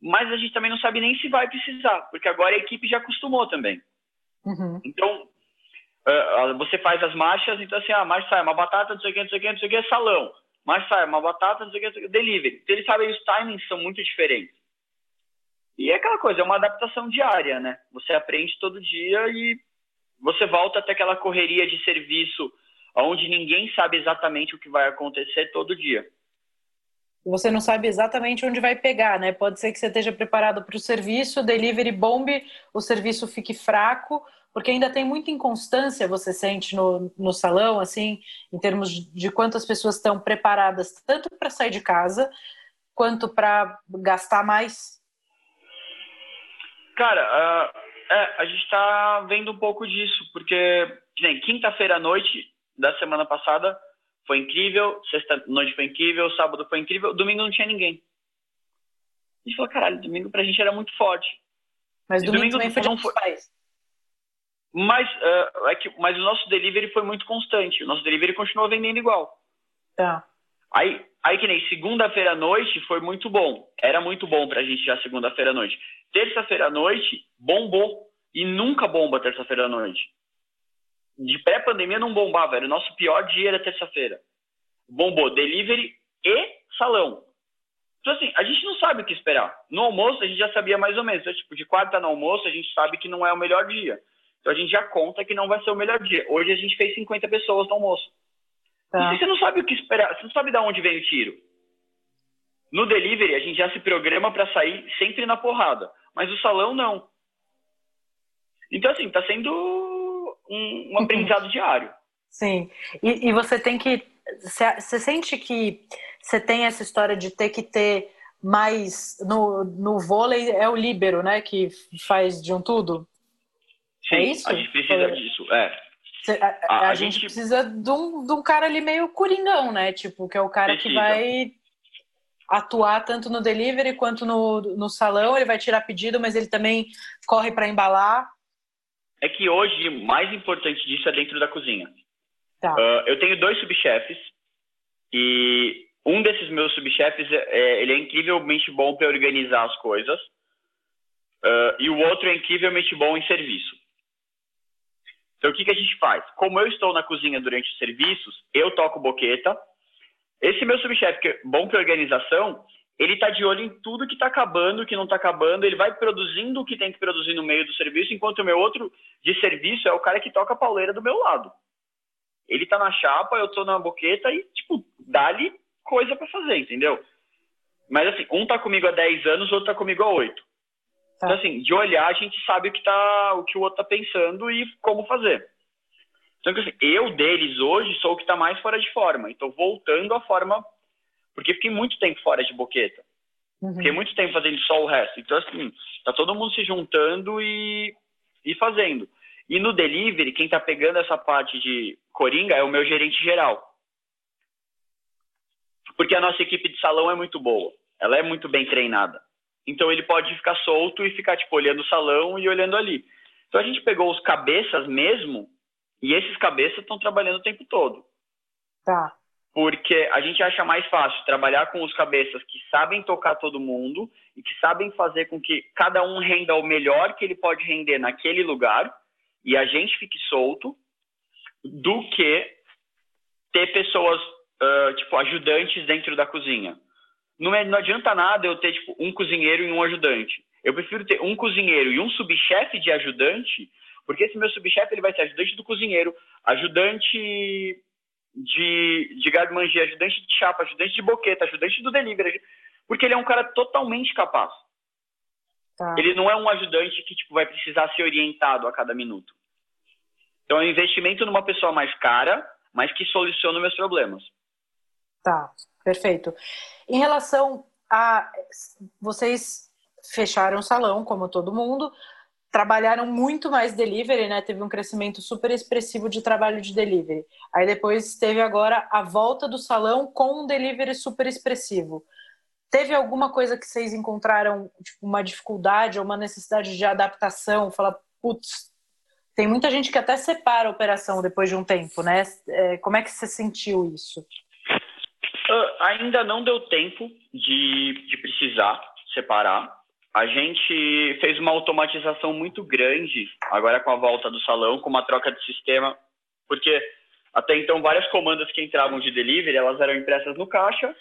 Mas a gente também não sabe nem se vai precisar, porque agora a equipe já acostumou também. Uhum. Então, uh, você faz as marchas, então assim, a ah, marcha sai uma batata, não sei o que, não sei o que, não sei o que, salão mas sai uma batata, não sei o que, delivery. Então, eles sabem, os timings são muito diferentes. E é aquela coisa, é uma adaptação diária, né? Você aprende todo dia e você volta até aquela correria de serviço onde ninguém sabe exatamente o que vai acontecer todo dia. Você não sabe exatamente onde vai pegar, né? Pode ser que você esteja preparado para o serviço, delivery bombe, o serviço fique fraco, porque ainda tem muita inconstância, você sente no, no salão, assim, em termos de quantas pessoas estão preparadas tanto para sair de casa quanto para gastar mais? Cara, uh, é, a gente está vendo um pouco disso, porque, quinta-feira à noite da semana passada foi incrível, sexta noite foi incrível, sábado foi incrível, domingo não tinha ninguém. A gente falou, caralho, domingo pra gente era muito forte. Mas domingo, domingo também foi não foi. Mas, uh, é que, mas o nosso delivery foi muito constante. O nosso delivery continuou vendendo igual. Tá. Aí, aí que nem segunda-feira à noite foi muito bom. Era muito bom pra gente já segunda-feira à noite. Terça-feira à noite bombou. E nunca bomba terça-feira à noite. De pré-pandemia não bombava. Era o nosso pior dia era terça-feira. Bombou delivery e salão. Então, assim, a gente não sabe o que esperar. No almoço, a gente já sabia mais ou menos. Então, tipo, de quarta no almoço, a gente sabe que não é o melhor dia. Então, a gente já conta que não vai ser o melhor dia. Hoje, a gente fez 50 pessoas no almoço. Tá. E você não sabe o que esperar. Você não sabe de onde vem o tiro. No delivery, a gente já se programa para sair sempre na porrada. Mas o salão, não. Então, assim, está sendo um, um aprendizado diário. Sim. E, e você tem que. Você sente que você tem essa história de ter que ter mais. No, no vôlei é o líbero, né? Que faz de um tudo? Sim, é isso? a gente precisa disso, é. A, a, a, a gente, gente, precisa de um, de um cara ali meio coringão, né? Tipo, que é o cara precisa. que vai atuar tanto no delivery quanto no, no salão. Ele vai tirar pedido, mas ele também corre para embalar. É que hoje, o mais importante disso é dentro da cozinha. Tá. Uh, eu tenho dois subchefes e um desses meus subchefes, é, ele é incrivelmente bom para organizar as coisas uh, e o outro é incrivelmente bom em serviço. Então, o que, que a gente faz? Como eu estou na cozinha durante os serviços, eu toco boqueta. Esse meu subchefe, que é bom para organização, ele está de olho em tudo que está acabando, que não está acabando, ele vai produzindo o que tem que produzir no meio do serviço, enquanto o meu outro de serviço é o cara que toca a pauleira do meu lado. Ele está na chapa, eu estou na boqueta e, tipo, dá-lhe coisa para fazer, entendeu? Mas, assim, um está comigo há 10 anos, o outro está comigo há 8. Tá. Então, assim, de olhar, a gente sabe o que, tá, o, que o outro está pensando e como fazer. Então, assim, eu deles hoje sou o que está mais fora de forma. Então, voltando à forma porque fiquei muito tempo fora de boqueta. Uhum. Fiquei muito tempo fazendo só o resto. Então, assim, tá todo mundo se juntando e, e fazendo. E no delivery, quem tá pegando essa parte de coringa é o meu gerente geral. Porque a nossa equipe de salão é muito boa. Ela é muito bem treinada. Então ele pode ficar solto e ficar, tipo, olhando o salão e olhando ali. Então a gente pegou os cabeças mesmo, e esses cabeças estão trabalhando o tempo todo. Tá porque a gente acha mais fácil trabalhar com os cabeças que sabem tocar todo mundo e que sabem fazer com que cada um renda o melhor que ele pode render naquele lugar e a gente fique solto, do que ter pessoas, uh, tipo, ajudantes dentro da cozinha. Não, é, não adianta nada eu ter, tipo, um cozinheiro e um ajudante. Eu prefiro ter um cozinheiro e um subchefe de ajudante, porque esse meu subchefe ele vai ser ajudante do cozinheiro, ajudante de, de garmangia, ajudante de chapa, ajudante de boqueta, ajudante do delivery, porque ele é um cara totalmente capaz. Tá. Ele não é um ajudante que tipo, vai precisar ser orientado a cada minuto. Então é um investimento numa pessoa mais cara, mas que soluciona meus problemas. Tá, perfeito. Em relação a vocês fecharam o salão, como todo mundo, trabalharam muito mais delivery, né? Teve um crescimento super expressivo de trabalho de delivery. Aí depois teve agora a volta do salão com um delivery super expressivo. Teve alguma coisa que vocês encontraram, tipo, uma dificuldade ou uma necessidade de adaptação? Falar, putz, tem muita gente que até separa a operação depois de um tempo, né? É, como é que você sentiu isso? Uh, ainda não deu tempo de, de precisar separar a gente fez uma automatização muito grande agora com a volta do salão, com uma troca de sistema, porque até então várias comandas que entravam de delivery, elas eram impressas no caixa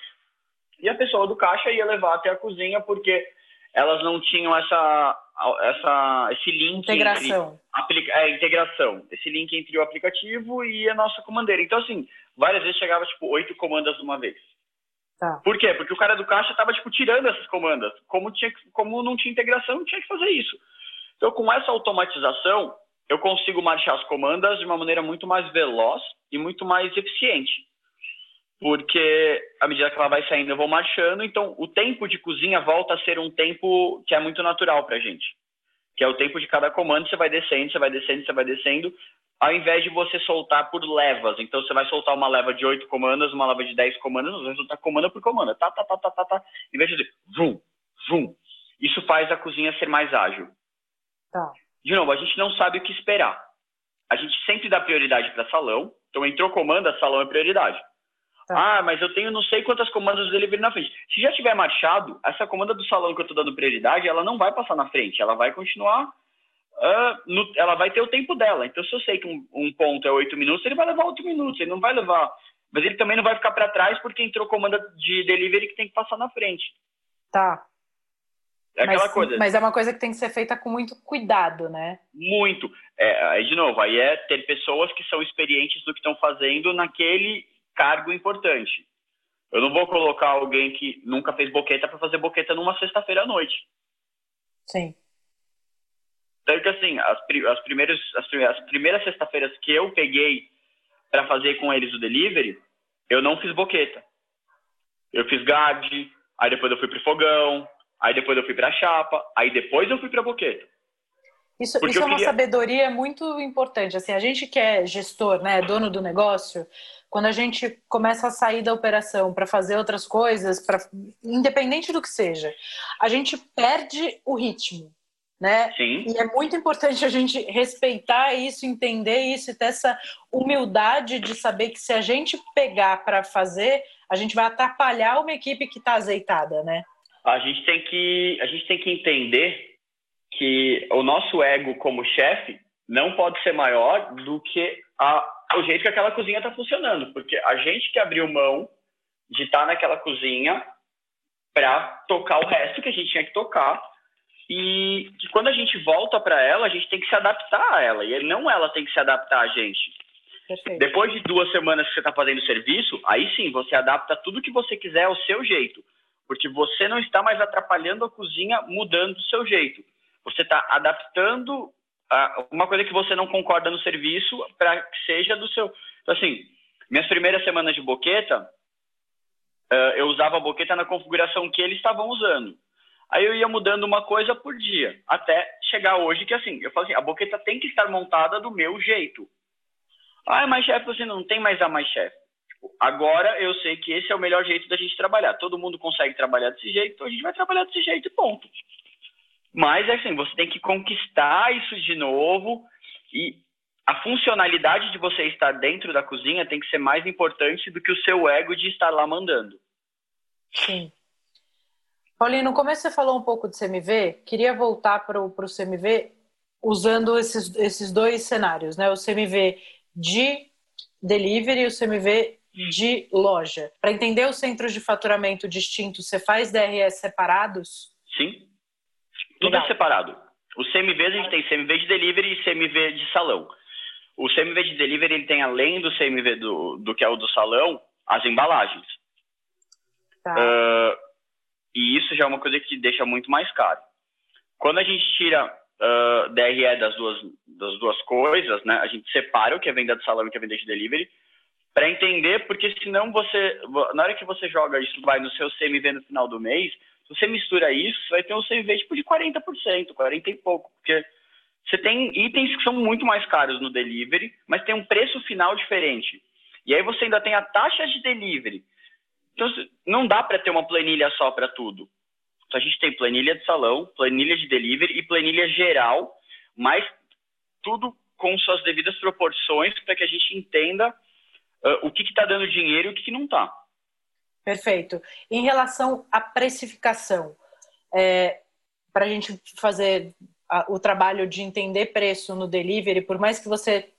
e a pessoa do caixa ia levar até a cozinha porque elas não tinham essa essa esse link integração. entre, é, integração. Esse link entre o aplicativo e a nossa comandeira. Então assim várias vezes chegava tipo oito comandas de uma vez Tá. Por quê? Porque o cara do caixa estava tipo, tirando essas comandas. Como, tinha, como não tinha integração, tinha que fazer isso. Então, com essa automatização, eu consigo marchar as comandas de uma maneira muito mais veloz e muito mais eficiente. Porque à medida que ela vai saindo, eu vou marchando. Então, o tempo de cozinha volta a ser um tempo que é muito natural para a gente. Que é o tempo de cada comando, você vai descendo, você vai descendo, você vai descendo. Ao invés de você soltar por levas. Então, você vai soltar uma leva de oito comandas, uma leva de dez comandas, você vai soltar comanda por comanda. Tá, tá, tá, tá, tá, tá. Em vez de dizer, vum, vum. Isso faz a cozinha ser mais ágil. Tá. De novo, a gente não sabe o que esperar. A gente sempre dá prioridade para salão. Então, entrou comanda, salão é prioridade. Tá. Ah, mas eu tenho não sei quantas comandas do delivery na frente. Se já tiver marchado, essa comanda do salão que eu estou dando prioridade, ela não vai passar na frente. Ela vai continuar Uh, no, ela vai ter o tempo dela. Então, se eu sei que um, um, ponto é oito minutos, ele vai levar oito minutos, ele não vai levar. Mas ele também não vai ficar para trás porque entrou comanda de delivery que tem que passar na frente. Tá. É aquela mas, coisa. Mas é uma coisa que tem que ser feita com muito cuidado, né? Muito. É, aí, de novo, aí é ter pessoas que são experientes do que estão fazendo naquele cargo importante. Eu não vou colocar alguém que nunca fez boqueta para fazer boqueta numa sexta-feira à noite. Sim. Tanto que, assim, as, as, primeiras, as, as primeiras sexta-feiras que eu peguei para fazer com eles o delivery, eu não fiz boqueta. Eu fiz guard, aí depois eu fui pro fogão, aí depois eu fui pra chapa, aí depois eu fui pra boqueta. Isso, isso é uma queria... sabedoria muito importante. Assim, a gente que é gestor, né, dono do negócio, quando a gente começa a sair da operação para fazer outras coisas, para independente do que seja, a gente perde o ritmo né? Sim. E é muito importante a gente respeitar isso, entender isso e ter essa humildade de saber que se a gente pegar para fazer, a gente vai atrapalhar uma equipe que está azeitada, né? A gente tem que a gente tem que entender que o nosso ego como chefe não pode ser maior do que a, o jeito que aquela cozinha está funcionando, porque a gente que abriu mão de estar tá naquela cozinha para tocar o resto que a gente tinha que tocar e que quando a gente volta para ela, a gente tem que se adaptar a ela, e não ela tem que se adaptar a gente. Perfeito. Depois de duas semanas que você está fazendo o serviço, aí sim, você adapta tudo que você quiser ao seu jeito, porque você não está mais atrapalhando a cozinha mudando o seu jeito. Você está adaptando a uma coisa que você não concorda no serviço para que seja do seu. Então, assim, minhas primeiras semanas de boqueta, eu usava a boqueta na configuração que eles estavam usando. Aí eu ia mudando uma coisa por dia, até chegar hoje que assim, eu falo assim, a boqueta tem que estar montada do meu jeito. Ah, mais chefe, você não tem mais a mais chefe. Tipo, agora eu sei que esse é o melhor jeito da gente trabalhar. Todo mundo consegue trabalhar desse jeito, então a gente vai trabalhar desse jeito e ponto. Mas é assim, você tem que conquistar isso de novo e a funcionalidade de você estar dentro da cozinha tem que ser mais importante do que o seu ego de estar lá mandando. Sim. Paulinho, no começo você falou um pouco de CMV, queria voltar para o CMV usando esses, esses dois cenários, né? O CMV de delivery e o CMV de loja. Para entender os centros de faturamento distintos, você faz DRS separados? Sim. Tudo Legal. é separado. O CMV a gente tem CMV de delivery e CMV de salão. O CMV de delivery ele tem além do CMV do, do que é o do salão, as embalagens. Tá. Uh, e isso já é uma coisa que deixa muito mais caro. Quando a gente tira uh, DRE das duas, das duas coisas, né, a gente separa o que é venda de salão e o que é venda de delivery, para entender, porque senão você, na hora que você joga isso, vai no seu CMV no final do mês, se você mistura isso, vai ter um CMV tipo de 40%, 40 e pouco, porque você tem itens que são muito mais caros no delivery, mas tem um preço final diferente. E aí você ainda tem a taxa de delivery, então, não dá para ter uma planilha só para tudo. Então, a gente tem planilha de salão, planilha de delivery e planilha geral, mas tudo com suas devidas proporções para que a gente entenda uh, o que está dando dinheiro e o que, que não está. Perfeito. Em relação à precificação, é, para a gente fazer o trabalho de entender preço no delivery, por mais que você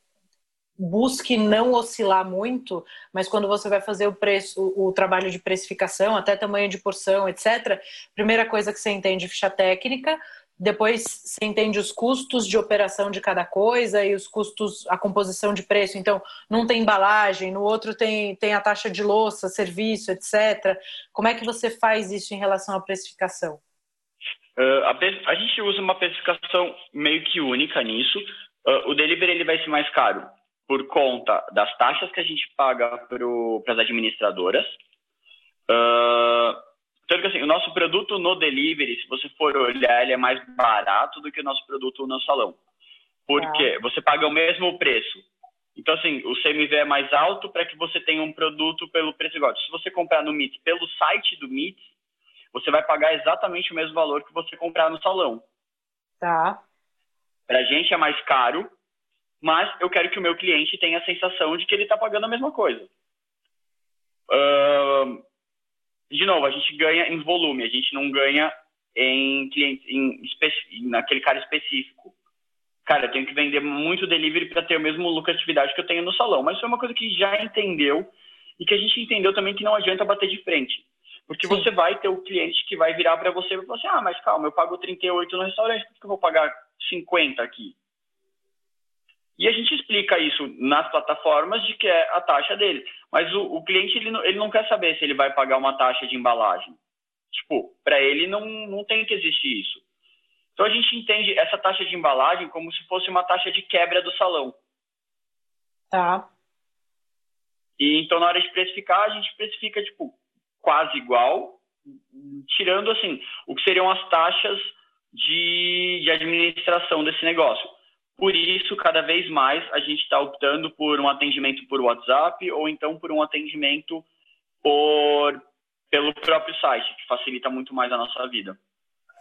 busque não oscilar muito, mas quando você vai fazer o preço, o, trabalho de precificação, até tamanho de porção, etc., primeira coisa que você entende ficha técnica, depois você entende os custos de operação de cada coisa e os custos, a composição de preço. Então, num tem embalagem, no outro tem, tem a taxa de louça, serviço, etc. Como é que você faz isso em relação à precificação? Uh, a, a, gente usa uma precificação meio que única nisso. Uh, o delivery ele vai ser mais caro por conta das taxas que a gente paga para as administradoras. Uh, tanto que assim, o nosso produto no delivery, se você for olhar, ele é mais barato do que o nosso produto no salão. Porque ah. você paga o mesmo preço. Então, assim, o CMV é mais alto para que você tenha um produto pelo preço igual. Se você comprar no MIT pelo site do MIT, você vai pagar exatamente o mesmo valor que você comprar no salão. Tá. Para a gente é mais caro, mas eu quero que o meu cliente tenha a sensação de que ele está pagando a mesma coisa. Uh, de novo, a gente ganha em volume, a gente não ganha em cliente, em, naquele cara específico. Cara, eu tenho que vender muito delivery para ter a mesma lucratividade que eu tenho no salão. Mas foi uma coisa que já entendeu e que a gente entendeu também que não adianta bater de frente. Porque Sim. você vai ter o cliente que vai virar para você e vai falar assim: ah, mas calma, eu pago 38 no restaurante, por que eu vou pagar 50 aqui? E a gente explica isso nas plataformas de que é a taxa dele. Mas o, o cliente ele não, ele não quer saber se ele vai pagar uma taxa de embalagem. Tipo, para ele não, não tem que existir isso. Então a gente entende essa taxa de embalagem como se fosse uma taxa de quebra do salão. Tá. E então na hora de precificar, a gente precifica tipo quase igual, tirando assim, o que seriam as taxas de, de administração desse negócio. Por isso, cada vez mais a gente está optando por um atendimento por WhatsApp ou então por um atendimento por pelo próprio site, que facilita muito mais a nossa vida.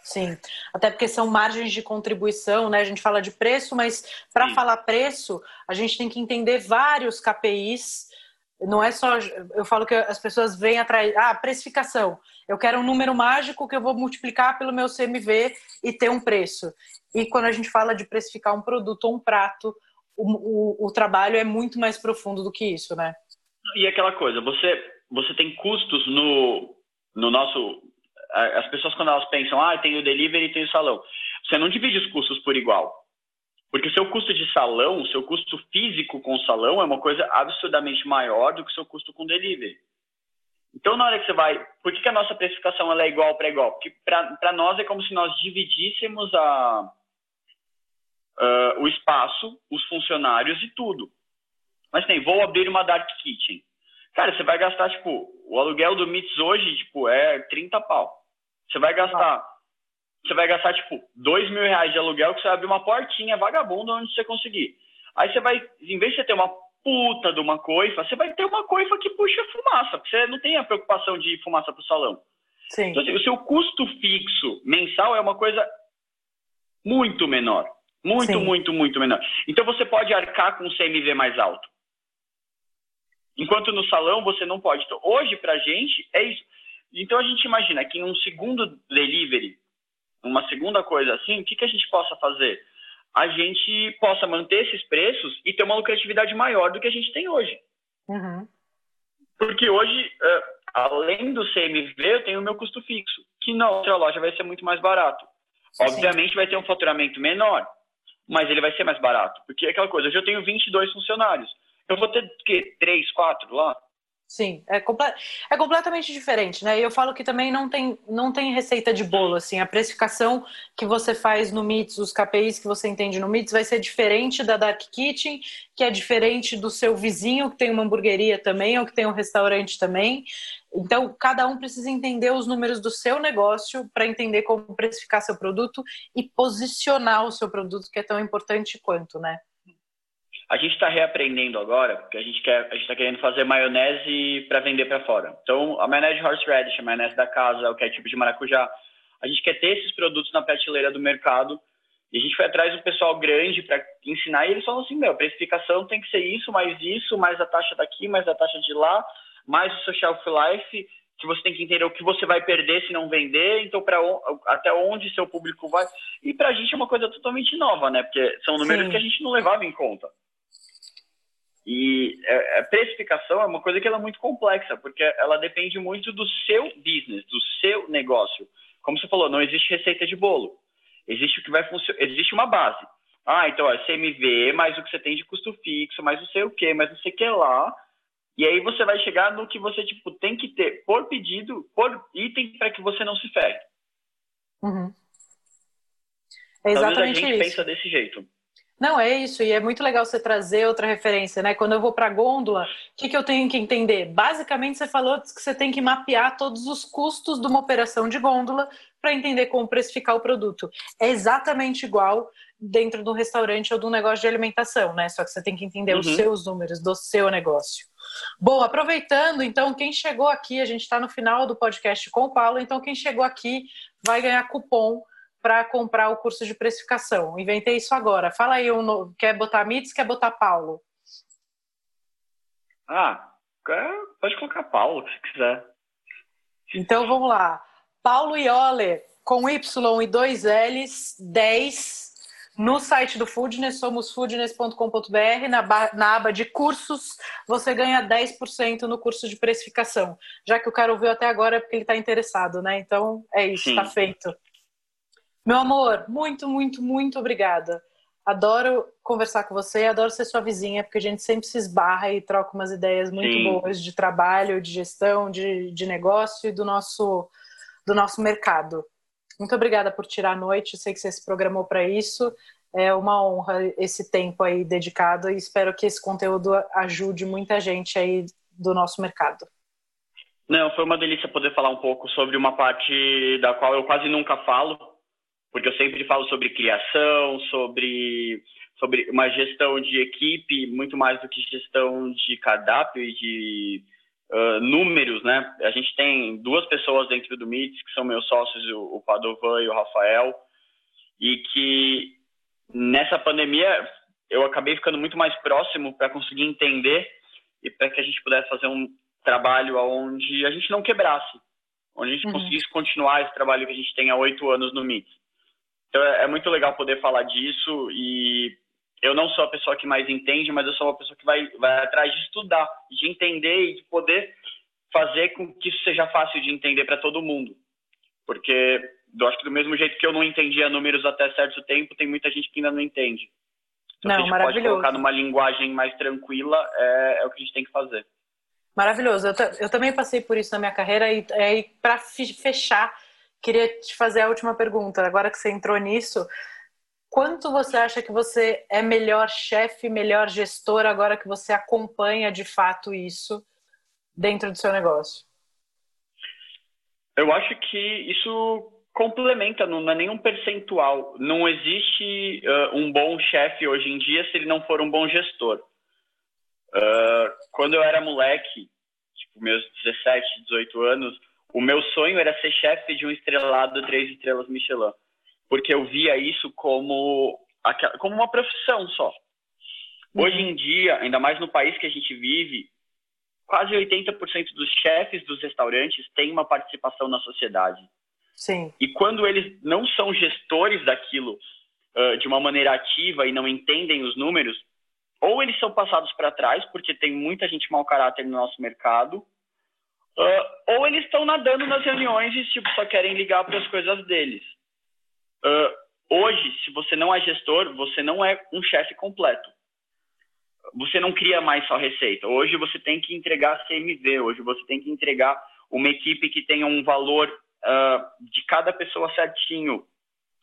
Sim, até porque são margens de contribuição, né? A gente fala de preço, mas para falar preço, a gente tem que entender vários KPIs. Não é só. Eu falo que as pessoas vêm atrás. Ah, precificação. Eu quero um número mágico que eu vou multiplicar pelo meu CMV e ter um preço. E quando a gente fala de precificar um produto ou um prato, o, o, o trabalho é muito mais profundo do que isso, né? E aquela coisa, você você tem custos no, no nosso. As pessoas, quando elas pensam, ah, tem o delivery e tem o salão, você não divide os custos por igual. Porque seu custo de salão, seu custo físico com salão é uma coisa absurdamente maior do que seu custo com delivery. Então, na hora que você vai. Por que, que a nossa precificação ela é igual para igual? Porque para nós é como se nós dividíssemos a, uh, o espaço, os funcionários e tudo. Mas tem, vou abrir uma dark kitchen. Cara, você vai gastar, tipo, o aluguel do MITS hoje, tipo, é 30 pau. Você vai gastar, você vai gastar, tipo, 2 mil reais de aluguel que você vai abrir uma portinha vagabunda onde você conseguir. Aí você vai, em vez de você ter uma puta de uma coifa, você vai ter uma coifa que puxa fumaça, porque você não tem a preocupação de fumaça pro salão. Sim. Então, assim, o seu custo fixo mensal é uma coisa muito menor. Muito, Sim. muito, muito menor. Então você pode arcar com um CMV mais alto. Enquanto no salão você não pode. Então, hoje, para a gente, é isso. Então, a gente imagina que em um segundo delivery, uma segunda coisa assim, o que, que a gente possa fazer? A gente possa manter esses preços e ter uma lucratividade maior do que a gente tem hoje. Uhum. Porque hoje, uh, além do CMV, eu tenho o meu custo fixo, que na outra loja vai ser muito mais barato. Sim. Obviamente vai ter um faturamento menor, mas ele vai ser mais barato. Porque é aquela coisa, hoje eu tenho 22 funcionários eu vou ter que três, quatro lá. Sim, é, comple é completamente diferente, né? E eu falo que também não tem, não tem receita de bolo, assim, a precificação que você faz no MITS, os KPIs que você entende no MITS vai ser diferente da Dark Kitchen, que é diferente do seu vizinho que tem uma hamburgueria também, ou que tem um restaurante também. Então, cada um precisa entender os números do seu negócio para entender como precificar seu produto e posicionar o seu produto, que é tão importante quanto, né? A gente está reaprendendo agora, porque a gente quer, a gente está querendo fazer maionese para vender para fora. Então, a maionese horseradish, a maionese da casa, o ketchup de maracujá, a gente quer ter esses produtos na prateleira do mercado. E a gente foi atrás do pessoal grande para ensinar e eles falam assim, meu, precificação tem que ser isso, mais isso, mais a taxa daqui, mais a taxa de lá, mais o seu shelf life, que você tem que entender o que você vai perder se não vender, então para até onde seu público vai. E para a gente é uma coisa totalmente nova, né? Porque são números Sim. que a gente não levava em conta. E é, a precificação é uma coisa que ela é muito complexa, porque ela depende muito do seu business, do seu negócio. Como você falou, não existe receita de bolo. Existe o que vai funcionar, existe uma base. Ah, então é CMV, mais o que você tem de custo fixo, mais não sei o que, mais não sei o que lá. E aí você vai chegar no que você tipo tem que ter por pedido, por item para que você não se ferre. Uhum. É exatamente Talvez a gente isso. pensa desse jeito. Não, é isso, e é muito legal você trazer outra referência, né? Quando eu vou para a gôndola, o que, que eu tenho que entender? Basicamente, você falou que você tem que mapear todos os custos de uma operação de gôndola para entender como precificar o produto. É exatamente igual dentro do restaurante ou do negócio de alimentação, né? Só que você tem que entender uhum. os seus números do seu negócio. Bom, aproveitando, então, quem chegou aqui, a gente está no final do podcast com o Paulo, então quem chegou aqui vai ganhar cupom para comprar o curso de precificação. Inventei isso agora. Fala aí, um, quer botar Mits, quer botar Paulo? Ah, pode colocar Paulo, se quiser. Então vamos lá. Paulo Ioler, com Y e dois L's, 10, no site do Foodness, somos foodness.com.br, na, na aba de cursos, você ganha 10% no curso de precificação. Já que o cara ouviu até agora é porque ele está interessado, né? Então é isso, está feito. Meu amor, muito, muito, muito obrigada. Adoro conversar com você, adoro ser sua vizinha, porque a gente sempre se esbarra e troca umas ideias muito Sim. boas de trabalho, de gestão, de, de negócio e do nosso, do nosso mercado. Muito obrigada por tirar a noite, sei que você se programou para isso. É uma honra esse tempo aí dedicado e espero que esse conteúdo ajude muita gente aí do nosso mercado. Não, foi uma delícia poder falar um pouco sobre uma parte da qual eu quase nunca falo, porque eu sempre falo sobre criação, sobre, sobre uma gestão de equipe, muito mais do que gestão de cardápio e de uh, números, né? A gente tem duas pessoas dentro do MITS, que são meus sócios, o, o Padovan e o Rafael, e que nessa pandemia eu acabei ficando muito mais próximo para conseguir entender e para que a gente pudesse fazer um trabalho onde a gente não quebrasse, onde a gente uhum. conseguisse continuar esse trabalho que a gente tem há oito anos no MITS. Então é, é, muito legal poder falar disso e eu não sou a pessoa que mais entende, mas eu sou uma pessoa que vai, vai atrás de estudar, de entender e de poder fazer com que isso seja fácil de entender para todo mundo. Porque eu acho que do mesmo jeito que eu não entendia números até certo tempo, tem muita gente que ainda não entende. Então, não, se a gente pode colocar numa linguagem mais tranquila, é, é o que a gente tem que fazer. Maravilhoso. Eu, eu também passei por isso na minha carreira e, e para fechar, queria te fazer a última pergunta. Agora que você entrou nisso, quanto você acha que você é melhor chefe, melhor gestor agora que você acompanha de fato isso dentro do seu negócio? Eu acho que isso complementa, não é nenhum percentual. Não existe uh, um bom chefe hoje em dia se ele não for um bom gestor. Uh, quando eu era moleque, tipo, meus 17, 18 anos, o meu sonho era ser chefe de um estrelado três estrelas Michelin, porque eu via isso como, como uma profissão só. Uhum. Hoje em dia, ainda mais no país que a gente vive, quase 80% dos chefes dos restaurantes têm uma participação na sociedade. Sim. E quando eles não são gestores daquilo uh, de uma maneira ativa e não entendem os números, ou eles são passados para trás, porque tem muita gente mau caráter no nosso mercado, uh, ou eles estão nadando nas reuniões e tipo, só querem ligar para as coisas deles. Uh, hoje, se você não é gestor, você não é um chefe completo. Você não cria mais só receita. Hoje você tem que entregar CMV, hoje você tem que entregar uma equipe que tenha um valor uh, de cada pessoa certinho.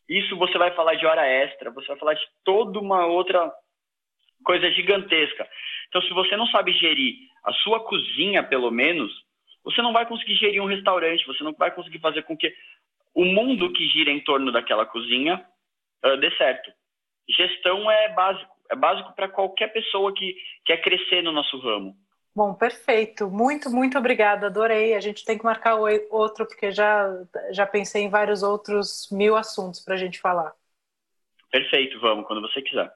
Isso você vai falar de hora extra, você vai falar de toda uma outra coisa gigantesca. Então, se você não sabe gerir a sua cozinha, pelo menos, você não vai conseguir gerir um restaurante, você não vai conseguir fazer com que o mundo que gira em torno daquela cozinha uh, dê certo. Gestão é básico, é básico para qualquer pessoa que quer crescer no nosso ramo. Bom, perfeito. Muito, muito obrigada. Adorei. A gente tem que marcar outro, porque já, já pensei em vários outros mil assuntos para a gente falar. Perfeito, vamos, quando você quiser.